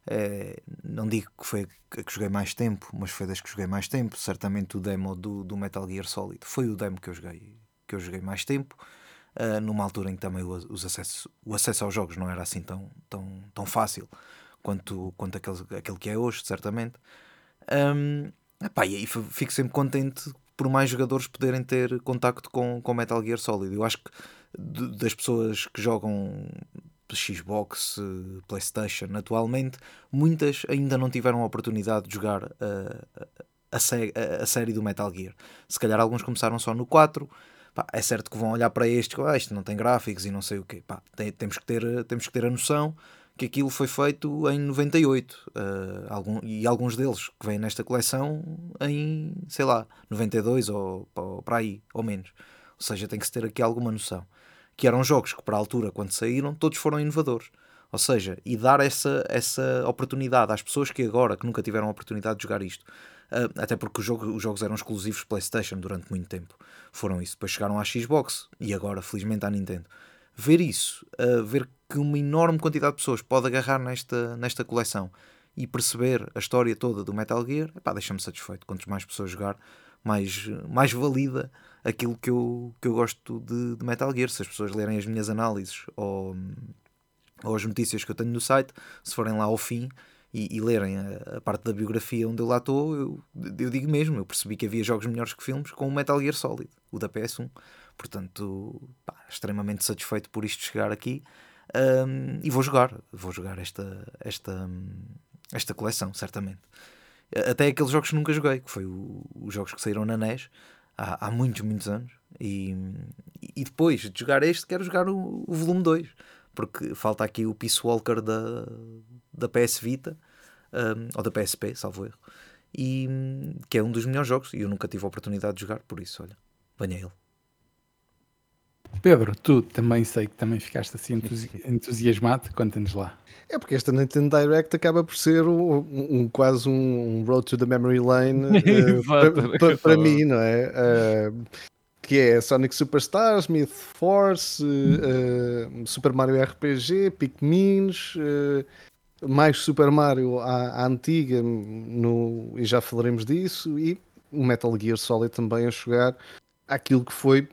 É, não digo que foi a que joguei mais tempo, mas foi das que joguei mais tempo. Certamente o demo do, do Metal Gear Solid foi o demo que eu joguei, que eu joguei mais tempo. ah, numa altura em que também o, os acesso, o acesso aos jogos não era assim tão, tão, tão fácil quanto, quanto aquele, aquele que é hoje, certamente. Ahm, epá, e aí fico sempre contente por mais jogadores poderem ter contacto com, com Metal Gear Solid. Eu acho que das pessoas que jogam Xbox, PlayStation atualmente, muitas ainda não tiveram a oportunidade de jogar eh, a, a- série do Metal Gear. Se calhar alguns começaram só no 4. Pá, é certo que vão olhar para este, ah, isto não tem gráficos e não sei o quê. Pá, tem- temos, que ter, temos que ter a noção que aquilo foi feito em 98 eh, algum, e alguns deles que vêm nesta coleção em, sei lá, 92 ou, ou para aí, ou menos. Ou seja, tem que se ter aqui alguma noção. Que eram jogos que, para a altura, quando saíram, todos foram inovadores. Ou seja, e dar essa, essa oportunidade às pessoas que agora, que nunca tiveram a oportunidade de jogar isto, eh, até porque jogo- os jogos eram exclusivos PlayStation durante muito tempo, foram isso. Depois chegaram à Xbox e agora, felizmente, à Nintendo. Ver isso, eh, ver que uma enorme quantidade de pessoas pode agarrar nesta, nesta coleção e perceber a história toda do Metal Gear, deixa-me satisfeito. Quantas mais pessoas jogar, mais, mais valida aquilo que eu, que eu gosto de, de Metal Gear. Se as pessoas lerem as minhas análises ou, ou as notícias que eu tenho no site, se forem lá ao fim e, e lerem a, a parte da biografia onde eu lá estou, eu, eu digo mesmo, eu percebi que havia jogos melhores que filmes com o Metal Gear Solid, o da PS1. Portanto, pá, extremamente satisfeito por isto chegar aqui. Um, e vou jogar, vou jogar esta, esta, esta coleção, certamente. Até aqueles jogos que nunca joguei, que foi o- os jogos que saíram na NES há, há muitos, muitos anos. E, e depois de jogar este, quero jogar o, o volume 2, porque falta aqui o Peace Walker da, da PS Vita, um, ou da PSP, salvo erro, e, que é um dos melhores jogos. E eu nunca tive a oportunidade de jogar, por isso, olha, venha ele. Pedro, tu também sei que também ficaste assim entusi- entusiasmado, conta-nos lá. É porque esta Nintendo Direct acaba por ser um, um- quase um road to the memory lane Exato, para, mim, não é? Eh, que é Sonic Superstars, Myth Force, eh, Super Mario RPG, Pikmins, mais Super Mario à, à antiga, no, e já falaremos disso, e o Metal Gear Solid também a jogar aquilo que foi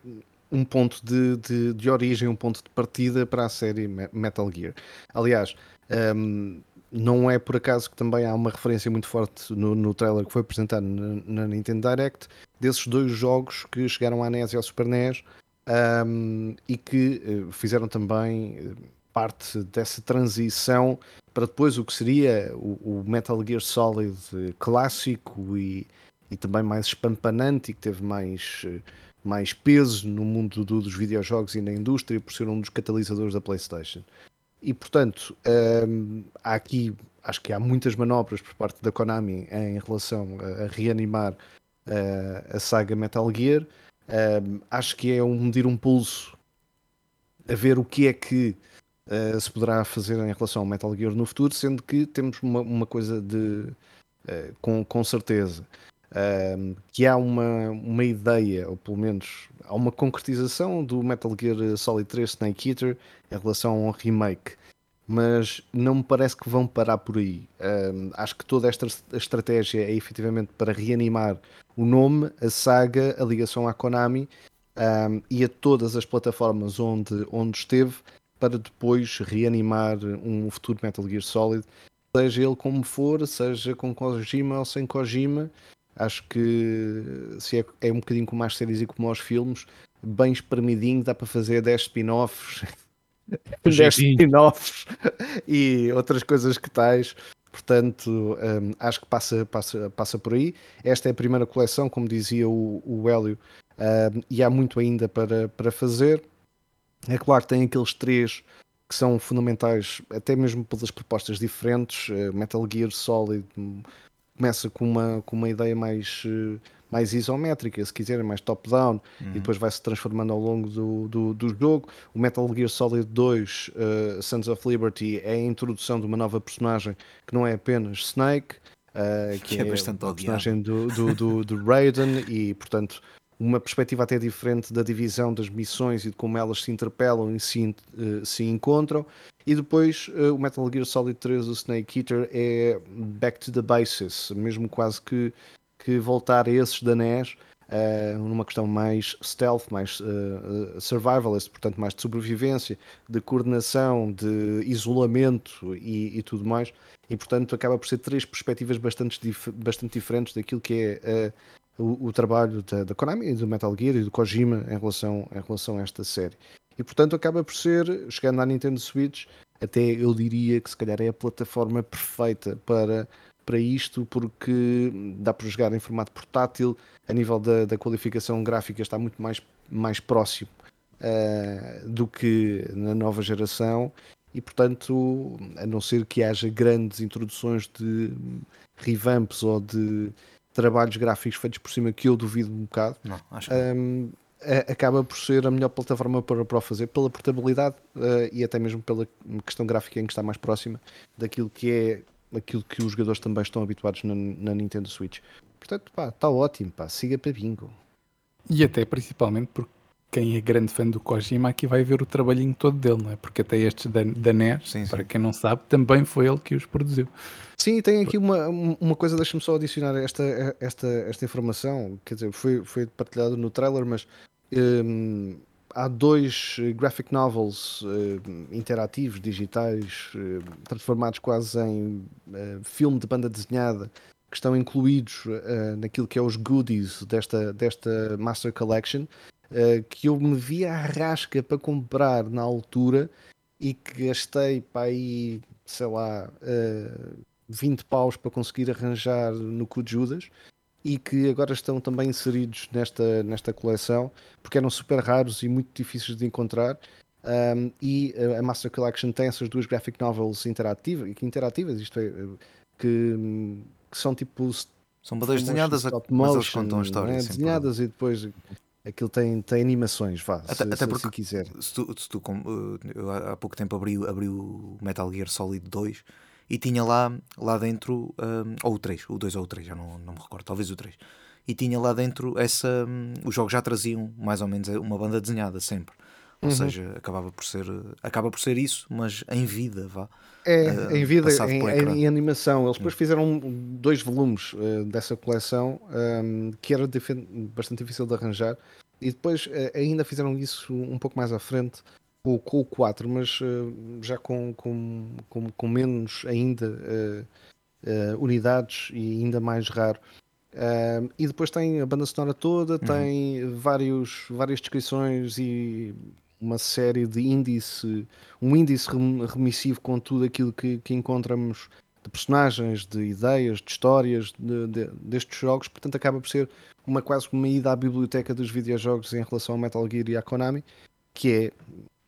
um ponto de, de, de origem, um ponto de partida para a série Me- Metal Gear. Aliás, hum, não é por acaso que também há uma referência muito forte no, no trailer que foi apresentado na, na Nintendo Direct desses dois jogos que chegaram à NES e ao Super NES hum, e que eh, fizeram também eh, parte dessa transição para depois o que seria o, o Metal Gear Solid clássico e, e também mais espampanante e que teve mais, eh, mais peso no mundo do- dos videojogos e na indústria por ser um dos catalisadores da PlayStation. E portanto, hum, há aqui, acho que há muitas manobras por parte da Konami em relação a, a reanimar eh, a saga Metal Gear. Hum, acho que é um medir um pulso a ver o que é que eh, se poderá fazer em relação ao Metal Gear no futuro, sendo que temos uma, uma coisa de eh, com, com certeza ehm, que há uma, uma ideia, ou pelo menos há uma concretização do Metal Gear Solid 3 Snake Eater em relação ao remake. Mas não me parece que vão parar por aí. Ehm, acho que toda esta estratégia é efetivamente para reanimar o nome, a saga, a ligação à Konami ehm, e a todas as plataformas onde, onde esteve para depois reanimar um futuro Metal Gear Solid, seja ele como for, seja com Kojima ou sem Kojima. Acho que se é, é um bocadinho como as séries e como aos filmes, bem espremidinho, dá para fazer 10 spin-offs, 10 Jeitinho. spin-offs e outras coisas que tais. Portanto, hum, acho que passa, passa, passa por aí. Esta é a primeira coleção, como dizia o, o Hélio, hum, e há muito ainda para, para fazer. É claro que tem aqueles três que são fundamentais, até mesmo pelas propostas diferentes. Eh, Metal Gear Solid hum, começa com uma, com uma ideia mais, eh, mais isométrica, se quiserem, mais top-down, e depois vai se transformando ao longo do, do, do jogo. O Metal Gear Solid 2, eh, Sons of Liberty, é a introdução de uma nova personagem que não é apenas Snake. eh, Que é bastante a personagem do, do, do, do Raiden e portanto uma perspectiva até diferente da divisão das missões e de como elas se interpelam e se, eh, se encontram. E depois eh, o Metal Gear Solid 3, o Snake Eater, é back to the basis, mesmo quase que, que voltar a esses da NES, eh, numa questão mais stealth, mais survivalist, portanto mais de sobrevivência, de coordenação, de isolamento e, e tudo mais. E portanto acaba por ser três perspectivas bastante, dif- bastante diferentes daquilo que é o, o trabalho da, da Konami, e do Metal Gear e do Kojima em relação, em relação a esta série. E portanto acaba por ser, chegando à Nintendo Switch, até eu diria que se calhar é a plataforma perfeita para, para isto, porque dá para jogar em formato portátil, a nível da, da qualificação gráfica está muito mais, mais próximo eh, do que na nova geração. E portanto, a não ser que haja grandes introduções de revamps ou de trabalhos gráficos feitos por cima, que eu duvido um bocado, Não, acho que não. a- acaba por ser a melhor plataforma para, para o fazer, pela portabilidade eh, e até mesmo pela questão gráfica em que está mais próxima daquilo que é aquilo que os jogadores também estão habituados na, na Nintendo Switch. Portanto, pá, está ótimo, pá, siga para bingo. E até principalmente porque quem é grande fã do Kojima aqui vai ver o trabalhinho todo dele, não é? Porque até estes da, da NES, Sim, sim. para quem não sabe, também foi ele que os produziu. Sim, tem aqui uma, uma coisa, deixa-me só adicionar esta, esta, esta informação, quer dizer, foi, foi partilhado no trailer, mas hum, há dois graphic novels eh, interativos, digitais, eh, transformados quase em eh, filme de banda desenhada, que estão incluídos eh, naquilo que é os goodies desta, desta Master Collection, eh, que eu me vi à rasca para comprar na altura e que gastei para aí, sei lá, eh, 20 paus para conseguir arranjar no cu de Judas e que agora estão também inseridos nesta, nesta coleção porque eram super raros e muito difíceis de encontrar. Um, e a Master Collection tem essas duas graphic novels interativas, interativas isto é, que, que são tipo São bandas desenhadas, mas eles contam a história. né? desenhadas e depois aquilo tem, tem animações, vá, Até- se, até se porque- assim quiser. Se tu, se tu eh, há pouco tempo abri, o- abri o Metal Gear Solid 2 e tinha lá, lá dentro, hum, ou o 3, o 2 ou o 3, já não, não me recordo, talvez o 3. E tinha lá dentro essa. hum, os jogos já traziam mais ou menos uma banda desenhada sempre. Ou Uhum. seja, acabava por ser, acaba por ser isso, mas em vida, vá. É, eh, em vida, em, em- em animação. Eles depois fizeram dois volumes eh, dessa coleção ehm, que era bastante difícil de arranjar. E depois eh, ainda fizeram isso um pouco mais à frente com, o- com o 4, mas eh, já com, com, com, com menos ainda eh, unidades e ainda mais raro. E depois tem a banda sonora toda, tem vários, várias descrições e uma série de índice, um índice rem- remissivo com tudo aquilo que, que encontramos de personagens, de ideias, de histórias de- de- destes jogos, portanto acaba por ser uma quase uma ida à biblioteca dos videojogos em relação ao Metal Gear e à Konami, que é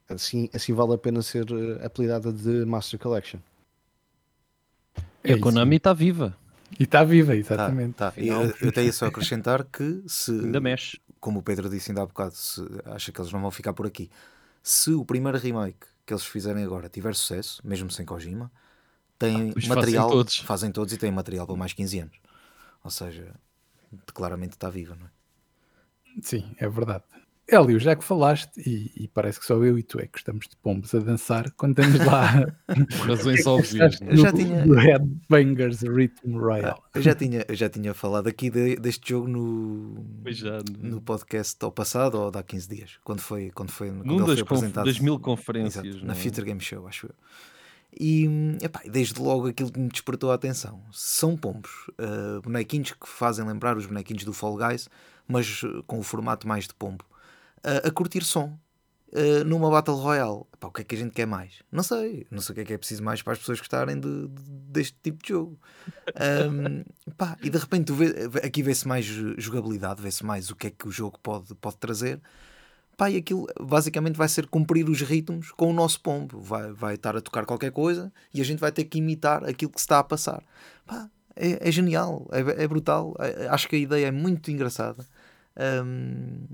assim, assim vale a pena ser eh, apelidada de Master Collection. É a isso. Konami está viva, E está viva, Tá, exatamente. tá. E Eu, ia só acrescentar que se, ainda mexe. como o Pedro disse ainda há bocado, se, acha que eles não vão ficar por aqui. Se o primeiro remake que eles fizerem agora tiver sucesso, mesmo sem Kojima, tem pois fazem material, todos. fazem todos e têm material para mais 15 anos. Ou seja, claramente está viva, não é? Sim, é verdade. Hélio, já que falaste, e, e parece que só eu e tu é que gostamos de pombos a dançar, quando estamos lá Razões óbvias. Eu já tinha- no Headbangers Rhythm Royale. Eu já tinha, eu já tinha falado aqui de- deste jogo no, já, no podcast ao passado ou há 15 dias, quando foi, quando foi quando Num ele das, apresentado. das mil conferências. Exato, na é? Future Game Show, acho eu. E epá, desde logo aquilo que me despertou a atenção são pombos, uh, bonequinhos que fazem lembrar os bonequinhos do Fall Guys, mas uh, com o formato mais de pombo, Uh, a curtir som. uh, numa Battle Royale, Epá, o que é que a gente quer mais? Não sei, não sei o que é que é preciso mais para as pessoas gostarem de- de- deste tipo de jogo. Um, e de repente vê, aqui vê-se mais jogabilidade, vê-se mais o que é que o jogo pode, pode trazer. Pá, e aquilo basicamente vai ser cumprir os ritmos com o nosso pombo. Vai, vai estar a tocar qualquer coisa e a gente vai ter que imitar aquilo que se está a passar. Pá, é, é genial, é, é brutal. É- acho que a ideia é muito engraçada. Um,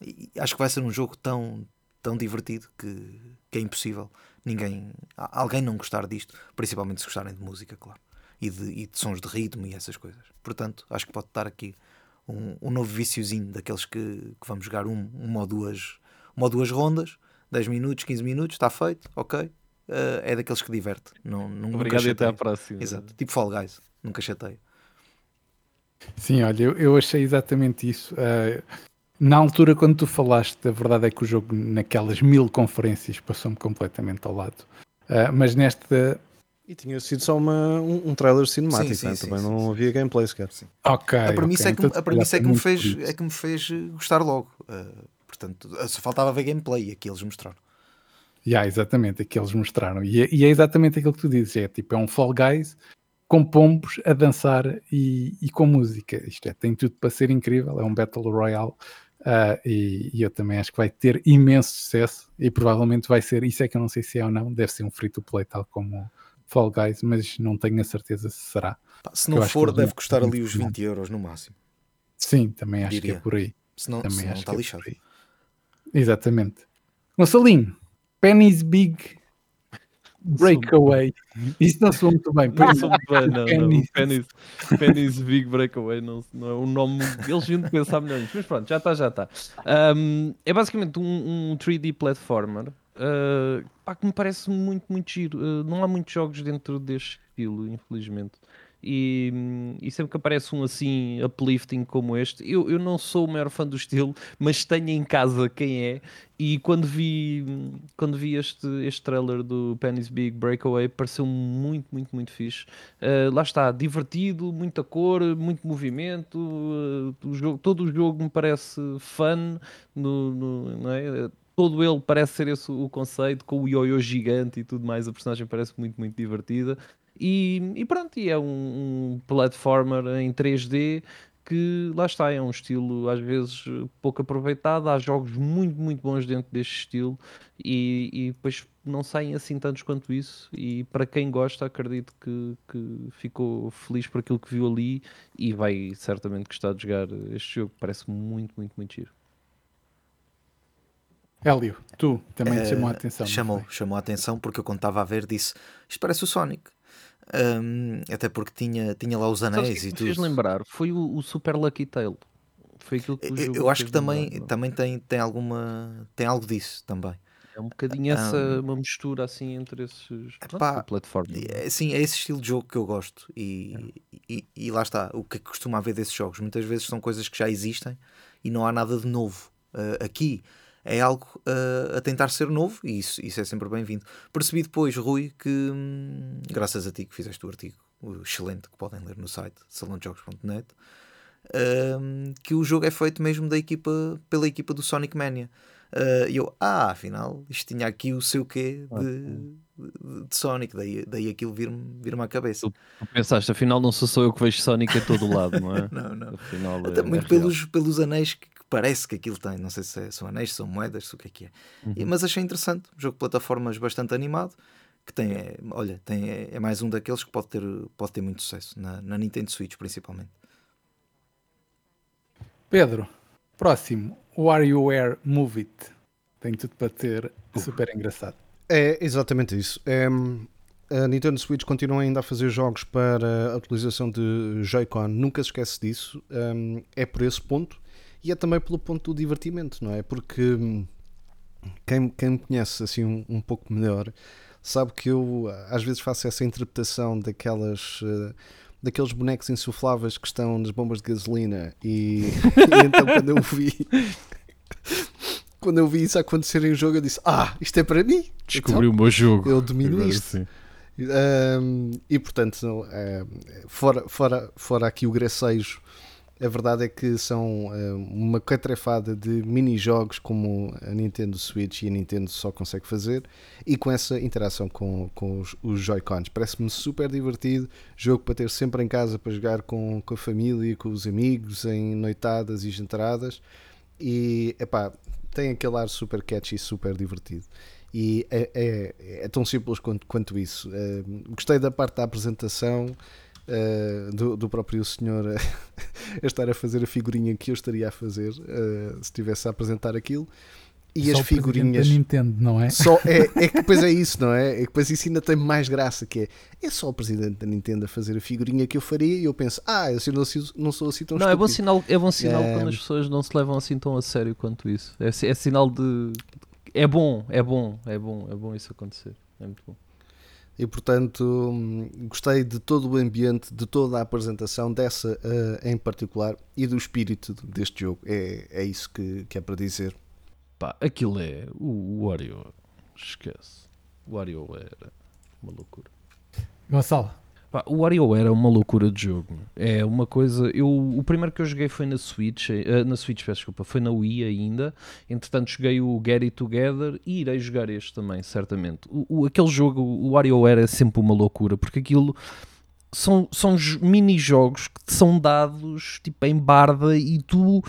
e acho que vai ser um jogo tão, tão divertido que, que é impossível ninguém, alguém não gostar disto, principalmente se gostarem de música, claro, e de, e de sons de ritmo e essas coisas. Portanto, acho que pode estar aqui um, um novo viciozinho daqueles que, que vamos jogar um, uma, ou duas, uma ou duas rondas, 10 minutos, 15 minutos, está feito, ok. Uh, é daqueles que diverte. Não, não, nunca Obrigado e até à próxima. Exato. Tipo Fall Guys, nunca chateia. Sim, olha, eu, eu achei exatamente isso. Ah, na altura, quando tu falaste, a verdade é que o jogo, naquelas mil conferências, passou-me completamente ao lado. Ah, mas nesta. E tinha sido só uma, um, um trailer cinemático, Sim, né? sim, também sim, não sim, havia gameplay sequer. Ok. a premissa, ok, é, que, então, a premissa é, que me fez, é que me fez gostar logo. Uh, portanto, só faltava ver gameplay e aqui eles mostraram. Yeah, exatamente, aquilo eles mostraram. E é, e é exatamente aquilo que tu dizes: é tipo, é um Fall Guys com pombos a dançar e, e com música. Isto é, tem tudo para ser incrível. É um Battle Royale ah, e, e eu também acho que vai ter imenso sucesso e provavelmente vai ser. Isso é que eu não sei se é ou não, deve ser um free to play, tal como Fall Guys, mas não tenho a certeza se será. Pá, se não que for, deve custar ali os 20 euros no máximo. Sim, também acho que Diria. é por aí. Se não, Também se não está que é lixado. Exatamente. Gonçalinho, Penny's Big Breakaway. Isso não soa muito bem. Não sou muito bem, não, não. Pennies. Pennies, Pennies Big Breakaway não, não é um nome. Eles vinham de pensar milhões, mas pronto, já está, já está. Um, é basicamente um, um 3D platformer uh, pá, que me parece muito, muito giro. Uh, não há muitos jogos dentro deste estilo, infelizmente. E, e sempre que aparece um assim uplifting como este, eu, eu não sou o maior fã do estilo, mas tenho em casa quem é. E quando vi, quando vi este, este trailer do Penny's Big Breakaway, pareceu muito, muito, muito fixe. Uh, lá está, divertido, muita cor, muito movimento. uh, o jogo, todo o jogo me parece fun, no, no- não é? todo ele parece ser esse o conceito, com o ioiô gigante e tudo mais. A personagem parece muito, muito divertida. E, e pronto, e é um, um platformer em 3D que lá está, é um estilo às vezes pouco aproveitado. Há jogos muito, muito bons dentro deste estilo e, e depois não saem assim tantos quanto isso. E para quem gosta, acredito que, que ficou feliz por aquilo que viu ali e vai certamente gostar de jogar este jogo. Parece muito, muito, muito giro. Hélio, tu também te chamou a Eh, atenção. Chamou, foi? chamou a atenção porque eu quando estava a ver disse isto parece o Sonic. Um, até porque tinha, tinha lá os é anéis que e me fez tudo. lembrar? Foi o, o Super Lucky Tale. Foi aquilo que Eu, eu acho que também, lembrar, não? também tem, tem alguma tem algo disso também. É um bocadinho essa uma mistura assim entre esses Epá, plataformas. É, sim, é esse estilo de jogo que eu gosto e, e, e lá está, o que é que costuma haver desses jogos? Muitas vezes são coisas que já existem e não há nada de novo uh, aqui é algo uh, a tentar ser novo e isso, isso é sempre bem-vindo. Percebi depois, Rui, que hum, graças a ti que fizeste o artigo excelente que podem ler no site salonjogos.net hum, que o jogo é feito mesmo da equipa, pela equipa do Sonic Mania. Uh, e eu, ah, afinal, isto tinha aqui o seu quê de, de, de Sonic, daí, daí aquilo vir-me vir à cabeça. Tu, tu pensaste, afinal, não sou só eu que vejo Sonic a todo lado, não é? não, não. Afinal, Até é, muito é pelos, pelos anéis que parece que aquilo tem. Não sei se é, são anéis, se são moedas, se o que é que é. Uhum. E, mas achei interessante. Um jogo de plataformas bastante animado. Que tem, é, olha, tem, é, é mais um daqueles que pode ter, pode ter muito sucesso na, na Nintendo Switch, principalmente. Pedro, próximo, WarioWare Move It. Tem tudo para ter super engraçado. É exatamente isso. É, a Nintendo Switch continua ainda a fazer jogos para a utilização de Joy-Con, nunca se esquece disso. Um, é por esse ponto e é também pelo ponto do divertimento, não é? Porque hum, quem, quem me conhece assim um, um pouco melhor sabe que eu às vezes faço essa interpretação daquelas. Uh, daqueles bonecos insufláveis que estão nas bombas de gasolina e, e então quando eu vi quando eu vi isso acontecer em jogo eu disse ah, isto é para mim Descobri o meu jogo. eu domino isto sim. um, e portanto, é, fora, fora, fora aqui o gracejo, a verdade é que são um, uma catrefada de mini-jogos como a Nintendo Switch e a Nintendo só consegue fazer, e com essa interação com, com os, os Joy-Cons. Parece-me super divertido, jogo para ter sempre em casa para jogar com, com a família, com os amigos, em noitadas e jantaradas, e epá, tem aquele ar super catchy e super divertido e é, é, é tão simples quanto, quanto isso. Uh, gostei da parte da apresentação uh, do, do próprio senhor a estar a fazer a figurinha que eu estaria a fazer uh, se estivesse a apresentar aquilo. E Só as o presidente figurinhas. da Nintendo, não é? Só é, é que depois é isso, não é? É que depois isso ainda tem mais graça, que é, é só o presidente da Nintendo a fazer a figurinha que eu faria e eu penso, ah, eu assim não, sou- não sou assim tão Não, é bom sinal, é bom sinal É. quando as pessoas não se levam assim tão a sério quanto isso. É, é sinal de. É bom, é bom, é bom, é bom isso acontecer. É muito bom. E portanto, hum, gostei de todo o ambiente, de toda a apresentação, dessa eh, em particular, e do espírito deste jogo. É, é isso que, que é para dizer. Pá, aquilo é. O, o Wario. Esquece. O Wario era uma loucura. Gonçalo, Pá, o WarioWare é uma loucura de jogo. É uma coisa. Eu, o primeiro que eu joguei foi na Switch, eh, na Switch, peço desculpa, foi na Wii ainda. Entretanto, joguei o Get It Together e irei jogar este também, certamente. O, o- aquele jogo, o WarioWare, é sempre uma loucura porque aquilo são, são jo- mini-jogos que te são dados tipo em barda e tu.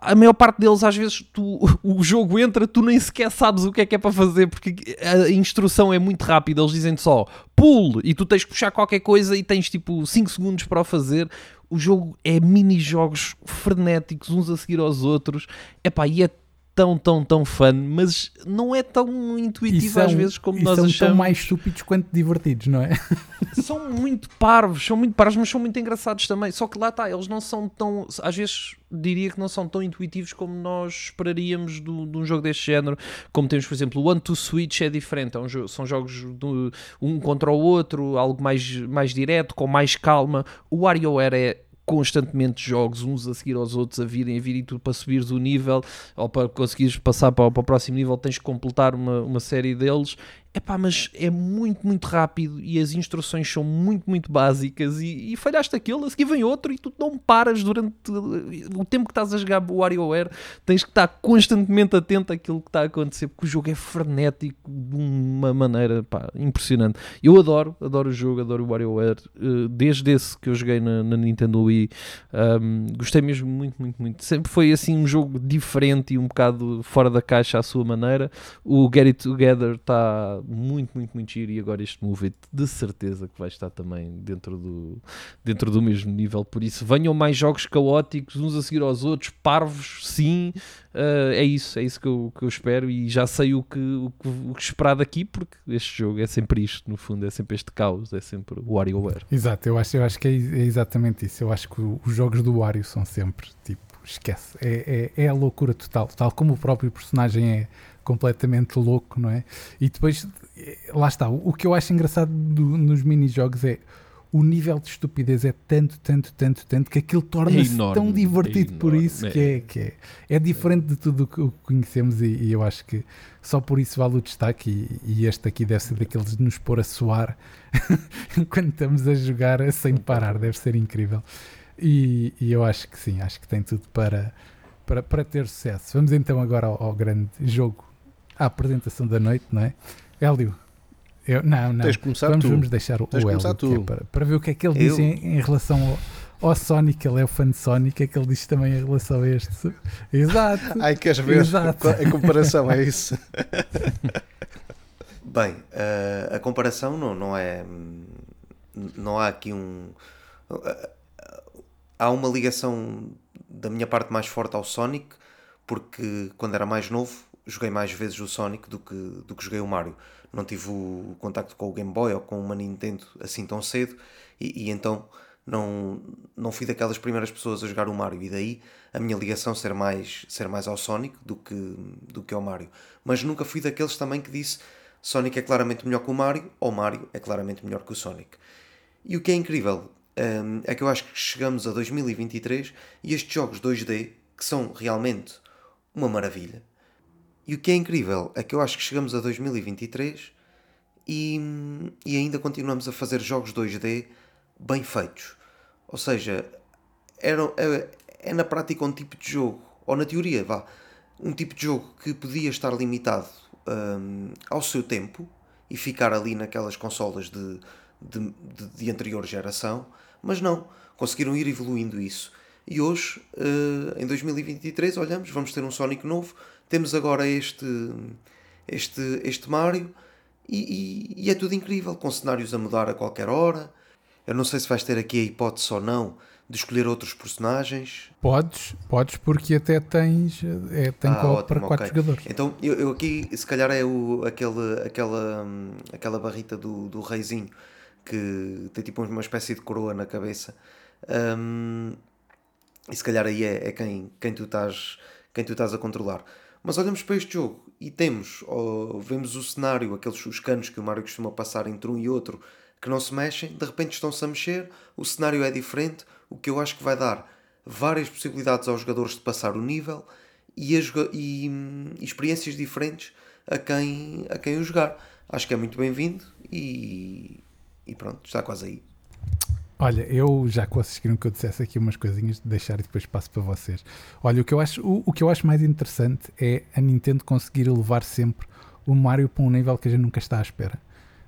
A maior parte deles, às vezes, tu, o jogo entra, tu nem sequer sabes o que é que é para fazer, porque a instrução é muito rápida. Eles dizem só pull e tu tens que puxar qualquer coisa e tens tipo 5 segundos para o fazer. O jogo é mini-jogos frenéticos, uns a seguir aos outros. Epá, e é tão, tão, tão fun, mas não é tão intuitivo às são- vezes como nós são achamos tão mais estúpidos quanto divertidos, não é? são muito parvos, são muito parvos, mas são muito engraçados também. Só que lá está, eles não são tão. Às vezes diria que não são tão intuitivos como nós esperaríamos do- de um jogo deste género. Como temos, por exemplo, o One to Switch é diferente, é um são jogos do- um contra o outro, algo mais, mais direto, com mais calma. O WarioWare é constantemente jogos uns a seguir aos outros a virem a vir e tu para subires o nível ou para conseguires passar para, para o próximo nível tens que completar uma, uma série deles Epá, mas é muito, muito rápido e as instruções são muito, muito básicas e, e falhaste aquilo, a seguir vem outro e tu não paras durante o tempo que estás a jogar o WarioWare, tens que estar constantemente atento àquilo que está a acontecer, porque o jogo é frenético de uma maneira pá, impressionante. Eu adoro, adoro o jogo, adoro o WarioWare, eh, desde esse que eu joguei na, na Nintendo Wii, um, gostei mesmo muito, muito, muito. Sempre foi assim um jogo diferente e um bocado fora da caixa à sua maneira. O Get It Together está muito, muito, muito giro e agora este Move It de certeza que vai estar também dentro do, dentro do mesmo nível. Por isso, venham mais jogos caóticos, uns a seguir aos outros, parvos, sim. Uh, é isso, é isso que eu, que eu espero e já sei o que, o, que, o que esperar daqui, porque este jogo é sempre isto, no fundo, é sempre este caos, é sempre o WarioWare. Exato, eu acho, eu acho que é, é exatamente isso. Eu acho que os jogos do Wario são sempre tipo, esquece, é, é, é a loucura total, tal como o próprio personagem é completamente louco, não é? E depois, lá está, o, que eu acho engraçado do- nos mini-jogos é o nível de estupidez é tanto, tanto, tanto, tanto que aquilo torna-se enorme, tão divertido é por isso é. que é, que é, é diferente de tudo o que o que conhecemos e, e eu acho que só por isso vale o destaque e, e este aqui deve ser daqueles de nos pôr a suar enquanto estamos a jogar sem parar, deve ser incrível. E, e eu acho que sim, acho que tem tudo para, para, para ter sucesso. Vamos então agora ao, ao grande jogo, à apresentação da noite, não é? Hélio, eu, não, não. Tens de começar vamos, tu. vamos deixar o, Tens o Hélio é para, para ver o que é que ele Eu? diz em, em relação ao, ao Sonic. Ele é o fã de Sonic, o que é que ele diz também em relação a este. Exato. Ai, queres ver Exato. a comparação? É isso. Bem, eh, a comparação não, não é. Não há aqui um. Há uma ligação da minha parte mais forte ao Sonic, porque quando era mais novo joguei mais vezes o Sonic do que, do que joguei o Mario. Não tive o contacto com o Game Boy ou com uma Nintendo assim tão cedo, e, e então não, não fui daquelas primeiras pessoas a jogar o Mario, e daí a minha ligação ser mais, ser mais ao Sonic do que, do que ao Mario. Mas nunca fui daqueles também que disse Sonic é claramente melhor que o Mario, ou Mario é claramente melhor que o Sonic. E o que é incrível hum, é que eu acho que chegamos a 2023 e estes jogos 2D, que são realmente uma maravilha. E o que é incrível é que eu acho que chegamos a 2023 e, e ainda continuamos a fazer jogos 2D bem feitos. Ou seja, era, é, é na prática um tipo de jogo, ou na teoria, vá, um tipo de jogo que podia estar limitado hum, ao seu tempo e ficar ali naquelas consolas de, de, de, de anterior geração, mas não, conseguiram ir evoluindo isso. E hoje, eh, em 2023, olhamos, vamos ter um Sonic novo, temos agora este, este, este Mario e, e- e é tudo incrível, com cenários a mudar a qualquer hora. Eu não sei se vais ter aqui a hipótese ou não de escolher outros personagens. Podes, podes, porque até tens é, tem Ah, ótimo, para quatro ok. jogadores. Então, eu, eu aqui, se calhar é o, aquele, aquela, hum, aquela barrita do, do reizinho que tem tipo uma espécie de coroa na cabeça. Hum, e se calhar aí é, é quem, quem, tu estás, quem tu estás a controlar. Mas olhamos para este jogo e temos, vemos o cenário, aqueles os canos que o Mario costuma passar entre um e outro que não se mexem, de repente estão-se a mexer, o cenário é diferente, o que eu acho que vai dar várias possibilidades aos jogadores de passar o nível e, a e, hum, experiências diferentes a quem, a quem o jogar. Acho que é muito bem-vindo e, e pronto, está quase aí. Olha, eu já queriam que eu dissesse aqui umas coisinhas de deixar e depois passo para vocês. Olha, o que eu acho, o, o que eu acho mais interessante é a Nintendo conseguir levar sempre o Mario para um nível que a gente nunca está à espera.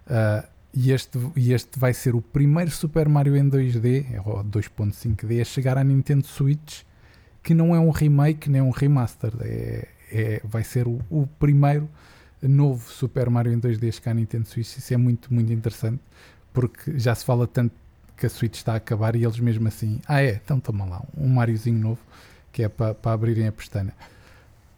Ah, e, este, e este vai ser o primeiro Super Mario em 2D, ou 2.5D, a chegar à Nintendo Switch, que não é um remake nem um remaster. É, é- vai ser o, o primeiro novo Super Mario em 2D a chegar à Nintendo Switch. Isso é muito, muito interessante, porque já se fala tanto que a Switch está a acabar e eles mesmo assim, ah é, então toma lá, um Mariozinho novo que é para, para abrirem a pestana.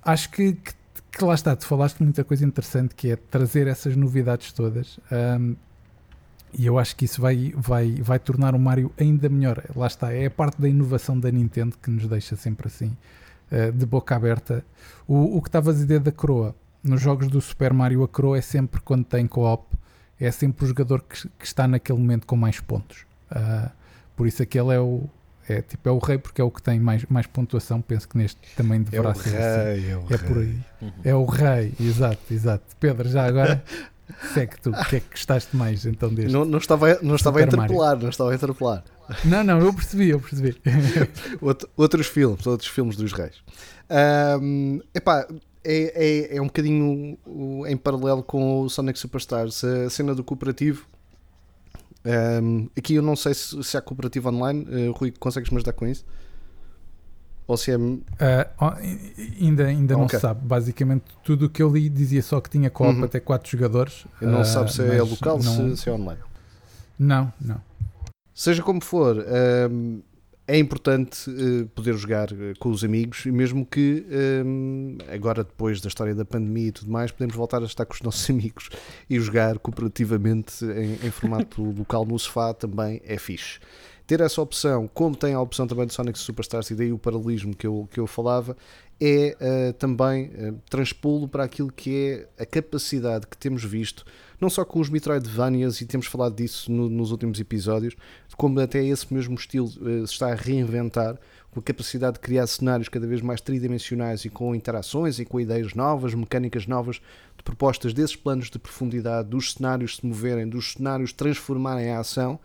Acho que, que, que lá está, tu falaste muita coisa interessante que é trazer essas novidades todas ahm, e eu acho que isso vai, vai, vai tornar o Mario ainda melhor. Lá está, é a parte da inovação da Nintendo que nos deixa sempre assim, ah, de boca aberta. O, o que estavas a dizer da coroa, nos jogos do Super Mario, a coroa é sempre quando tem co-op, é sempre o jogador que, que está naquele momento com mais pontos. Ah, por isso aquele é o é tipo é o rei porque é o que tem mais, mais pontuação. Penso que neste também É o deverá ser assim. rei, é o É por rei. aí. É o rei, exato, exato. Pedro, já agora segue tu. O que é que gostaste mais então deste? Não, não estava, não estava a interpelar, não estava a interpelar. Não, não, eu percebi, eu percebi. Out- outros filmes, outros filmes dos reis. Ahm, epá, é, é, é um bocadinho em paralelo com o Sonic Superstars, a cena do cooperativo. Ahm, aqui eu não sei se, se há cooperativo online. Eh, Rui, consegues me ajudar com isso? Ou se é. Ah, ó, ainda ainda não Ok. se sabe. Basicamente, tudo o que eu li dizia só que tinha co-op Uhum. até 4 jogadores. Não ah, sabe se é local, não, se, se é online. Não, não. Seja como for, hum, é importante eh, poder jogar eh, com os amigos, e mesmo que hum, agora, depois da história da pandemia e tudo mais, podemos voltar a estar com os nossos amigos e jogar cooperativamente em, em formato local no sofá também é fixe. ter essa opção, como tem a opção também do Sonic Superstars, e daí o paralelismo que eu, que eu falava, é uh, também uh, transpô-lo para aquilo que é a capacidade que temos visto, não só com os Metroidvanias, e temos falado disso no, nos últimos episódios, como até esse mesmo estilo uh, se está a reinventar, com a capacidade de criar cenários cada vez mais tridimensionais e com interações e com ideias novas, mecânicas novas, de propostas desses planos de profundidade, dos cenários se moverem, dos cenários transformarem a ação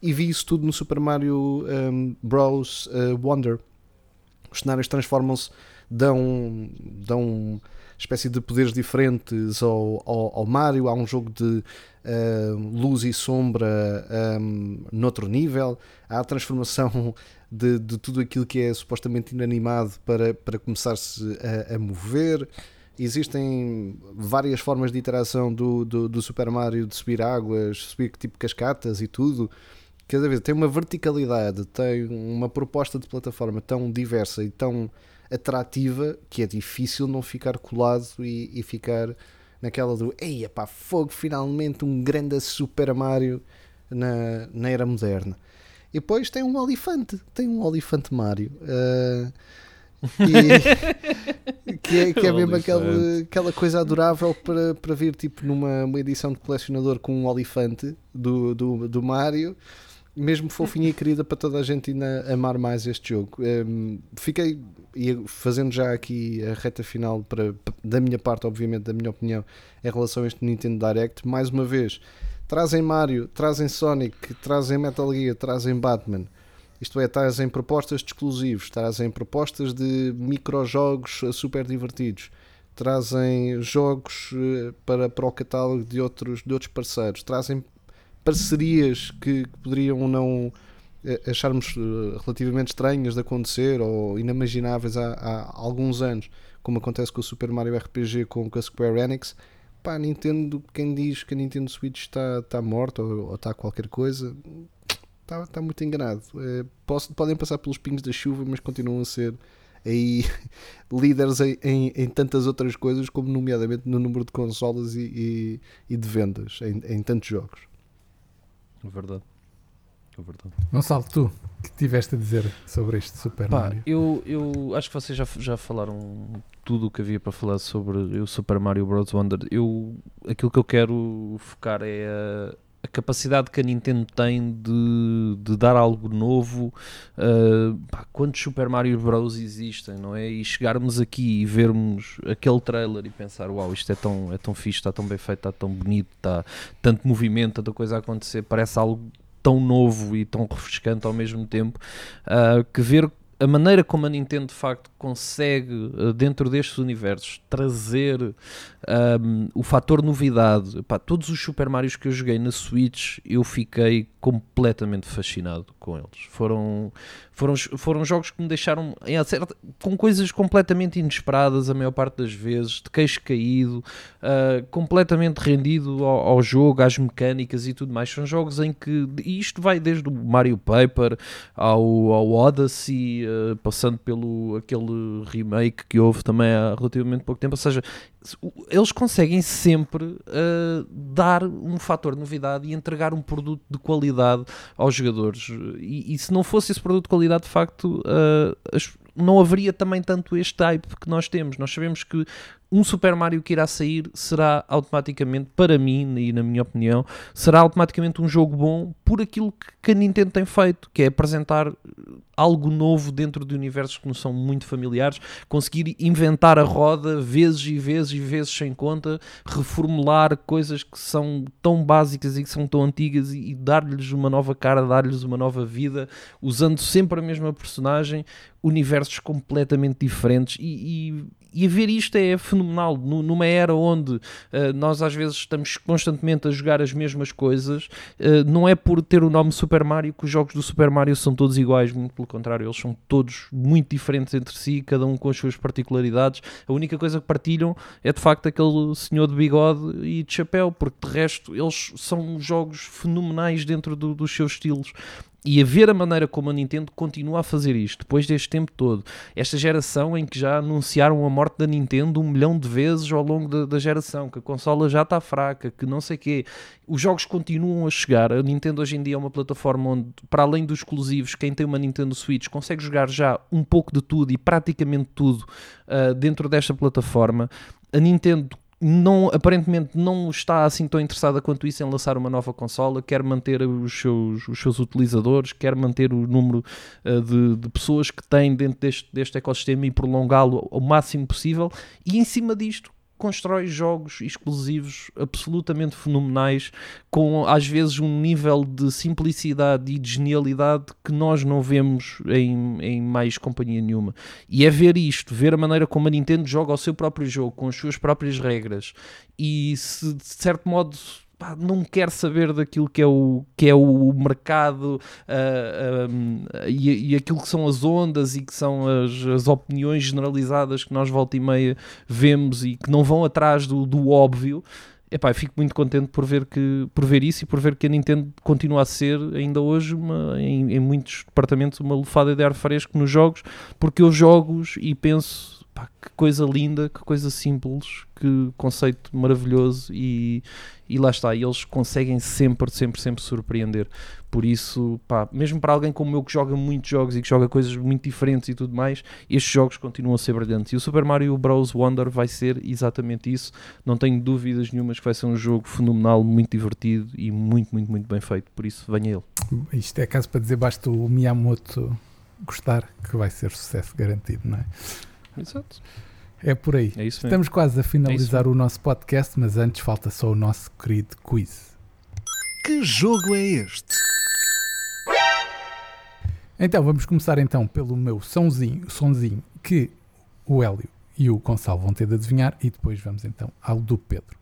e vi isso tudo no Super Mario um, Bros. Uh, Wonder. Os cenários transformam-se, dão, dão espécie de poderes diferentes ao, ao, ao Mario. Há um jogo de uh, luz e sombra um, noutro nível. Há a transformação de, de tudo aquilo que é supostamente inanimado para, para começar-se a, a mover existem várias formas de interação do, do, do, Super Mario de subir águas, subir tipo cascatas e tudo cada vez tem uma verticalidade, tem uma proposta de plataforma tão diversa e tão atrativa que é difícil não ficar colado e, e ficar naquela do eia pá, fogo, finalmente um grande Super Mario na, na era moderna. E depois tem um olifante, tem um olifante Mario. Uh, e, que é, que é mesmo aquela, aquela coisa adorável para, para vir tipo numa edição de colecionador com um olifante do, do, do Mario mesmo fofinha e querida para toda a gente ainda amar mais este jogo. Um, ehm, fiquei, fazendo já aqui a reta final para, da minha parte, obviamente, da minha opinião, em relação a este Nintendo Direct, mais uma vez, trazem Mario, trazem Sonic, trazem Metal Gear, trazem Batman. Isto é, trazem propostas de exclusivos, trazem propostas de microjogos super divertidos, trazem jogos eh, para, para o catálogo de outros, de outros parceiros, trazem parcerias que, que poderiam não eh, acharmos eh, relativamente estranhas de acontecer ou inimagináveis há, há, alguns anos, como acontece com o Super Mario RPG com, a Square Enix. Pá, Nintendo, quem diz que a Nintendo Switch está, está morta ou, ou está qualquer coisa, está, está muito enganado. É, posso, podem passar pelos pingos da chuva, mas continuam a ser aí líderes em, em, em, tantas outras coisas, como nomeadamente no número de consolas e, e, e de vendas em, em tantos jogos. É verdade. É verdade. Gonçalo, tu que tiveste a dizer sobre este Super Pá, Mario? Eu, eu acho que vocês já, já falaram tudo o que havia para falar sobre o Super Mario Bros. Wonder. Eu, aquilo que eu quero focar é a, a capacidade que a Nintendo tem de, de dar algo novo. Uh, pá, quantos Super Mario Bros. existem, não é? E chegarmos aqui e vermos aquele trailer e pensar: Uau, isto é tão, é tão fixe, está tão bem feito, está tão bonito, está tanto movimento, tanta coisa a acontecer, parece algo tão novo e tão refrescante ao mesmo tempo, uh, que ver a maneira como a Nintendo de facto consegue, ah, dentro destes universos, trazer um, o fator novidade, pá, todos os Super Marios que eu joguei na Switch, eu fiquei completamente fascinado com eles. Foram, foram, foram jogos que me deixaram com coisas completamente inesperadas a maior parte das vezes, de queixo caído, uh, completamente rendido ao, ao, jogo, às mecânicas e tudo mais. São jogos em que, e isto vai desde o Mario Paper ao, ao Odyssey, uh, passando pelo aquele remake que houve também há relativamente pouco tempo, ou seja, eles conseguem sempre uh, dar um fator de novidade e entregar um produto de qualidade aos jogadores. E, e se não fosse esse produto de qualidade, de facto, uh, as, não haveria também tanto este hype que nós temos. Nós sabemos que um Super Mario que irá sair será automaticamente, para mim e na minha opinião, será automaticamente um jogo bom por aquilo que a Nintendo tem feito, que é apresentar algo novo dentro de universos que não são muito familiares, conseguir inventar a roda vezes e vezes e vezes sem conta, reformular coisas que são tão básicas e que são tão antigas e, e dar-lhes uma nova cara, dar-lhes uma nova vida, usando sempre a mesma personagem, universos completamente diferentes e, e, e ver isto é fenomenal numa era onde uh, nós às vezes estamos constantemente a jogar as mesmas coisas, uh, não é por ter o nome Super Mario que os jogos do Super Mario são todos iguais, muito pelo contrário, eles são todos muito diferentes entre si, cada um com as suas particularidades. A única coisa que partilham é de facto aquele senhor de bigode e de chapéu, porque de resto eles são jogos fenomenais dentro do, dos seus estilos E a ver a maneira como a Nintendo continua a fazer isto, depois deste tempo todo, esta geração em que já anunciaram a morte da Nintendo um milhão de vezes ao longo da, da geração, que a consola já está fraca, que não sei quê, os jogos continuam a chegar. A Nintendo hoje em dia é uma plataforma onde, para além dos exclusivos, quem tem uma Nintendo Switch consegue jogar já um pouco de tudo e praticamente tudo uh, dentro desta plataforma. A Nintendo não, aparentemente não está assim tão interessada quanto isso em lançar uma nova consola, quer manter os seus, os seus utilizadores, quer manter o número uh, de, de, pessoas que tem dentro deste, deste ecossistema e prolongá-lo ao máximo possível. E em cima disto, constrói jogos exclusivos absolutamente fenomenais, com às vezes um nível de simplicidade e de genialidade que nós não vemos em, em mais companhia nenhuma. E é ver isto, ver a maneira como a Nintendo joga o seu próprio jogo, com as suas próprias regras, e se de certo modo pá, não quer saber daquilo que é o, que é o mercado uh, e, e, aquilo que são as ondas e que são as, as, opiniões generalizadas que nós volta e meia vemos e que não vão atrás do, do óbvio. Epá, fico muito contente por ver, que, por ver isso e por ver que a Nintendo continua a ser ainda hoje uma, em, em muitos departamentos uma lufada de ar fresco nos jogos porque eu jogos e penso Pá, que coisa linda, que coisa simples, que conceito maravilhoso e, e lá está, e eles conseguem sempre, sempre, sempre surpreender. Por isso, pá, mesmo para alguém como eu que joga muitos jogos e que joga coisas muito diferentes e tudo mais, estes jogos continuam a ser brilhantes. E o Super Mario Bros. Wonder vai ser exatamente isso. Não tenho dúvidas nenhumas que vai ser um jogo fenomenal, muito divertido e muito, muito, muito bem feito. Por isso, venha ele. Isto é caso para dizer, basta o Miyamoto gostar, que vai ser sucesso garantido, não é? Exato. É por aí. É isso mesmo. Estamos quase a finalizar É o nosso podcast, mas antes falta só o nosso querido quiz. Que jogo é este? Então vamos começar então pelo meu sonzinho, sonzinho que o Hélio e o Gonçalo vão ter de adivinhar e depois vamos então ao do Pedro.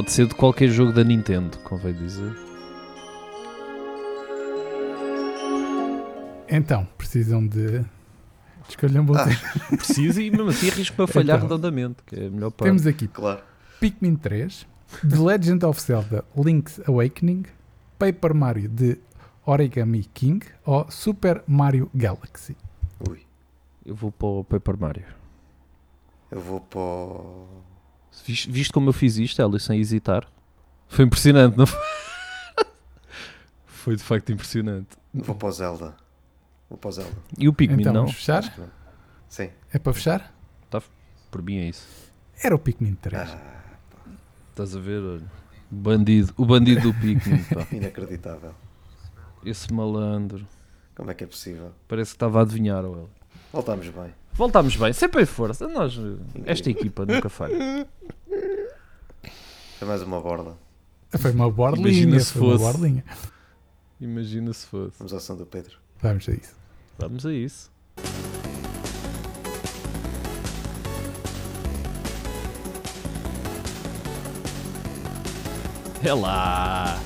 Pode ser de qualquer jogo da Nintendo, convém dizer. Então, precisam de, um bom Ah. Preciso e mesmo assim arrisco-me a falhar Então. redondamente, que é a melhor parte. Temos aqui Claro. Pikmin 3, The Legend of Zelda Link's Awakening, Paper Mario de Origami King ou Super Mario Galaxy. Ui. Eu vou para o Paper Mario. Eu vou para o. Viste, viste como eu fiz isto, Hélio, sem hesitar? Foi impressionante, não foi? Foi de facto impressionante. Vou para o Zelda. Vou para o Zelda. E o Pikmin, então não? vamos fechar? Sim. É para fechar? Por mim é isso. Era o Pikmin 3. Ah, Estás a ver? Olha. O bandido, o bandido do Pikmin, pá. inacreditável. Esse malandro. Como é que é possível? Parece que estava a adivinhar, Hélio. Voltámos bem. Voltámos bem, sempre em força. Nós, esta equipa nunca falha. É mais uma borda. Foi uma borlinha. Imagina se foi uma fosse. borlinha. Imagina se fosse. Vamos ao som do Pedro. Vamos a isso. Vamos a isso. É lá!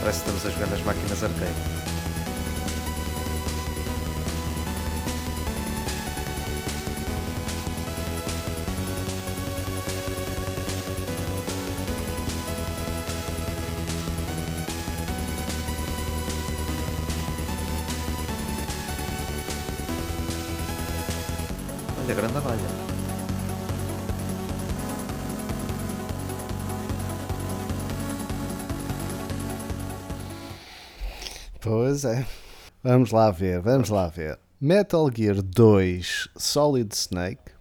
Parece que estamos a jogar nas máquinas arcade. Pois é. Vamos lá ver, vamos lá ver. Metal Gear 2 Solid Snake,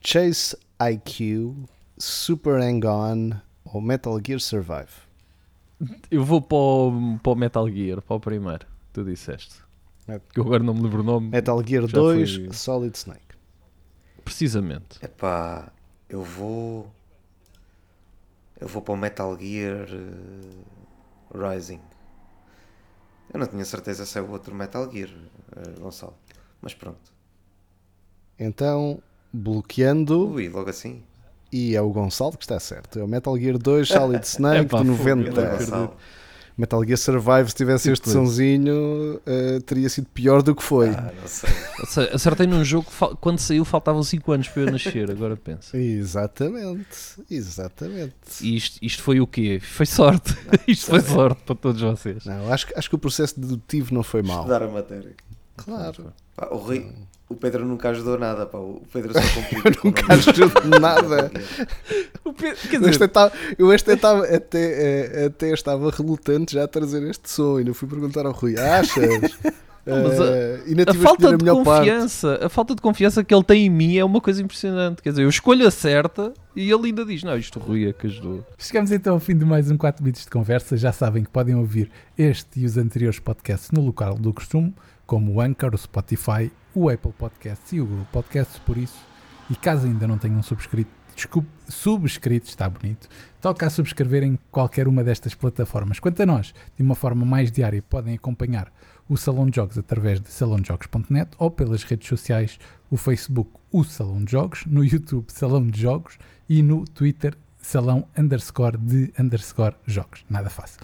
Chase IQ, Super Hang-On ou Metal Gear Survive? Eu vou para o, para o Metal Gear, para o primeiro. Tu disseste. É. Que eu agora não me lembro o nome. Metal Gear Já 2 foi- Solid Snake. Precisamente. Epá, eu vou. Eu vou para o Metal Gear eh, Rising. Eu não tinha certeza se é o outro Metal Gear, eh, Gonçalo. Mas pronto. Então, bloqueando, Ui, logo assim. e é o Gonçalo que está certo. É o Metal Gear 2 Solid Snake Epá, de fogo, Grande 90. Metal Gear Survive, se tivesse este sonzinho, eh, teria sido pior do que foi. Ah, não sei. Seja, Acertei num jogo que quando saiu faltavam 5 anos para eu nascer, agora pensa. Exatamente, exatamente. E isto, isto foi o quê? Foi sorte. Isto foi sorte para todos vocês. Não, acho, que- acho que o processo dedutivo não foi mau. Estudar a matéria. Claro. Pá, o, Rui, o Pedro nunca ajudou nada, pá. O Pedro só complica. Nunca ajudo nada. Quer Eu este estava, eu este estava até, eh, até estava relutante já a trazer este som e não fui perguntar ao Rui, achas? mas a- Eh, ainda a falta a de melhor parte. confiança, a falta de confiança que ele tem em mim é uma coisa impressionante. Quer dizer, eu escolho a certa e ele ainda diz: Não, isto o Rui é que ajudou. Chegamos então ao fim de mais um 4 bits de conversa. Já sabem que podem ouvir este e os anteriores podcasts no local do costume, como o Anchor, o Spotify, o Apple Podcasts e o Google Podcasts. Por isso, e caso ainda não tenham subscrito, desculpe, subscrito, está bonito, toca a subscrever em qualquer uma destas plataformas. Quanto a nós, de uma forma mais diária, podem acompanhar o Salão de Jogos através de salãojogos.net ou pelas redes sociais, o Facebook, o Salão de Jogos, no YouTube, Salão de Jogos e no Twitter, salão underscore de underscore jogos. Nada fácil.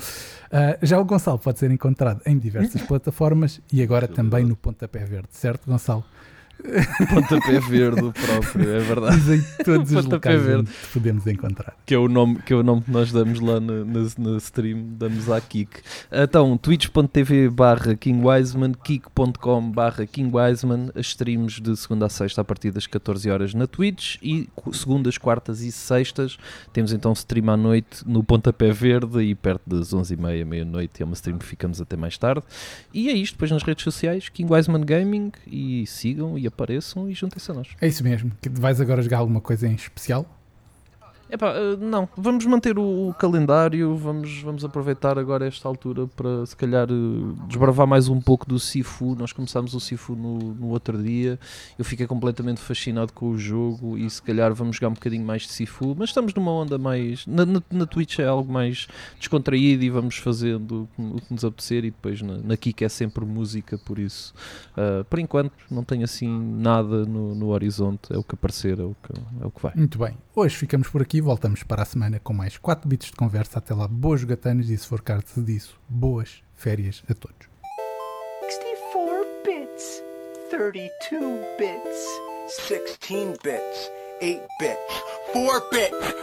Ah, já o Gonçalo pode ser encontrado em diversas plataformas e agora também no Pontapé Verde, certo, Gonçalo? Pontapé verde o próprio, é verdade. Dizem todos os locais Verde. podemos encontrar. Que é, o nome, que é o nome que nós damos lá na, na, na stream, damos à Kik. Então, twitch.tv barra KingWiseman, kik.com barra KingWiseman, as streams de segunda a sexta a partir das 14 horas na Twitch e segundas, quartas e sextas temos então stream à noite no Pontapé Verde e perto das 11h30, meia-noite é uma stream que ficamos até mais tarde. E é isto, depois nas redes sociais, King Wiseman Gaming e sigam e apareçam e juntem-se a nós. É isso mesmo. Que vais agora jogar alguma coisa em especial? Epá, eh, não, vamos manter o, o calendário, vamos, vamos aproveitar agora esta altura para se calhar eh, desbravar mais um pouco do Sifu. Nós começámos o Sifu no, no outro dia, eu fiquei completamente fascinado com o jogo e se calhar vamos jogar um bocadinho mais de Sifu, mas estamos numa onda mais. Na, na, na Twitch é algo mais descontraído e vamos fazendo o que nos apetecer e depois na, na Kik é sempre música, por isso eh, por enquanto não tenho assim nada no, no horizonte, é o que aparecer, é o que, é o que vai. Muito bem. Hoje ficamos por aqui. Voltamos para a semana com mais 4 bits de conversa. Até lá, boas jogatanas e se for caso disso, boas férias a todos. 64 bits, 32 bits, 16 bits, 8 bits, 4 bits.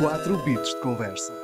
4 bits de conversa.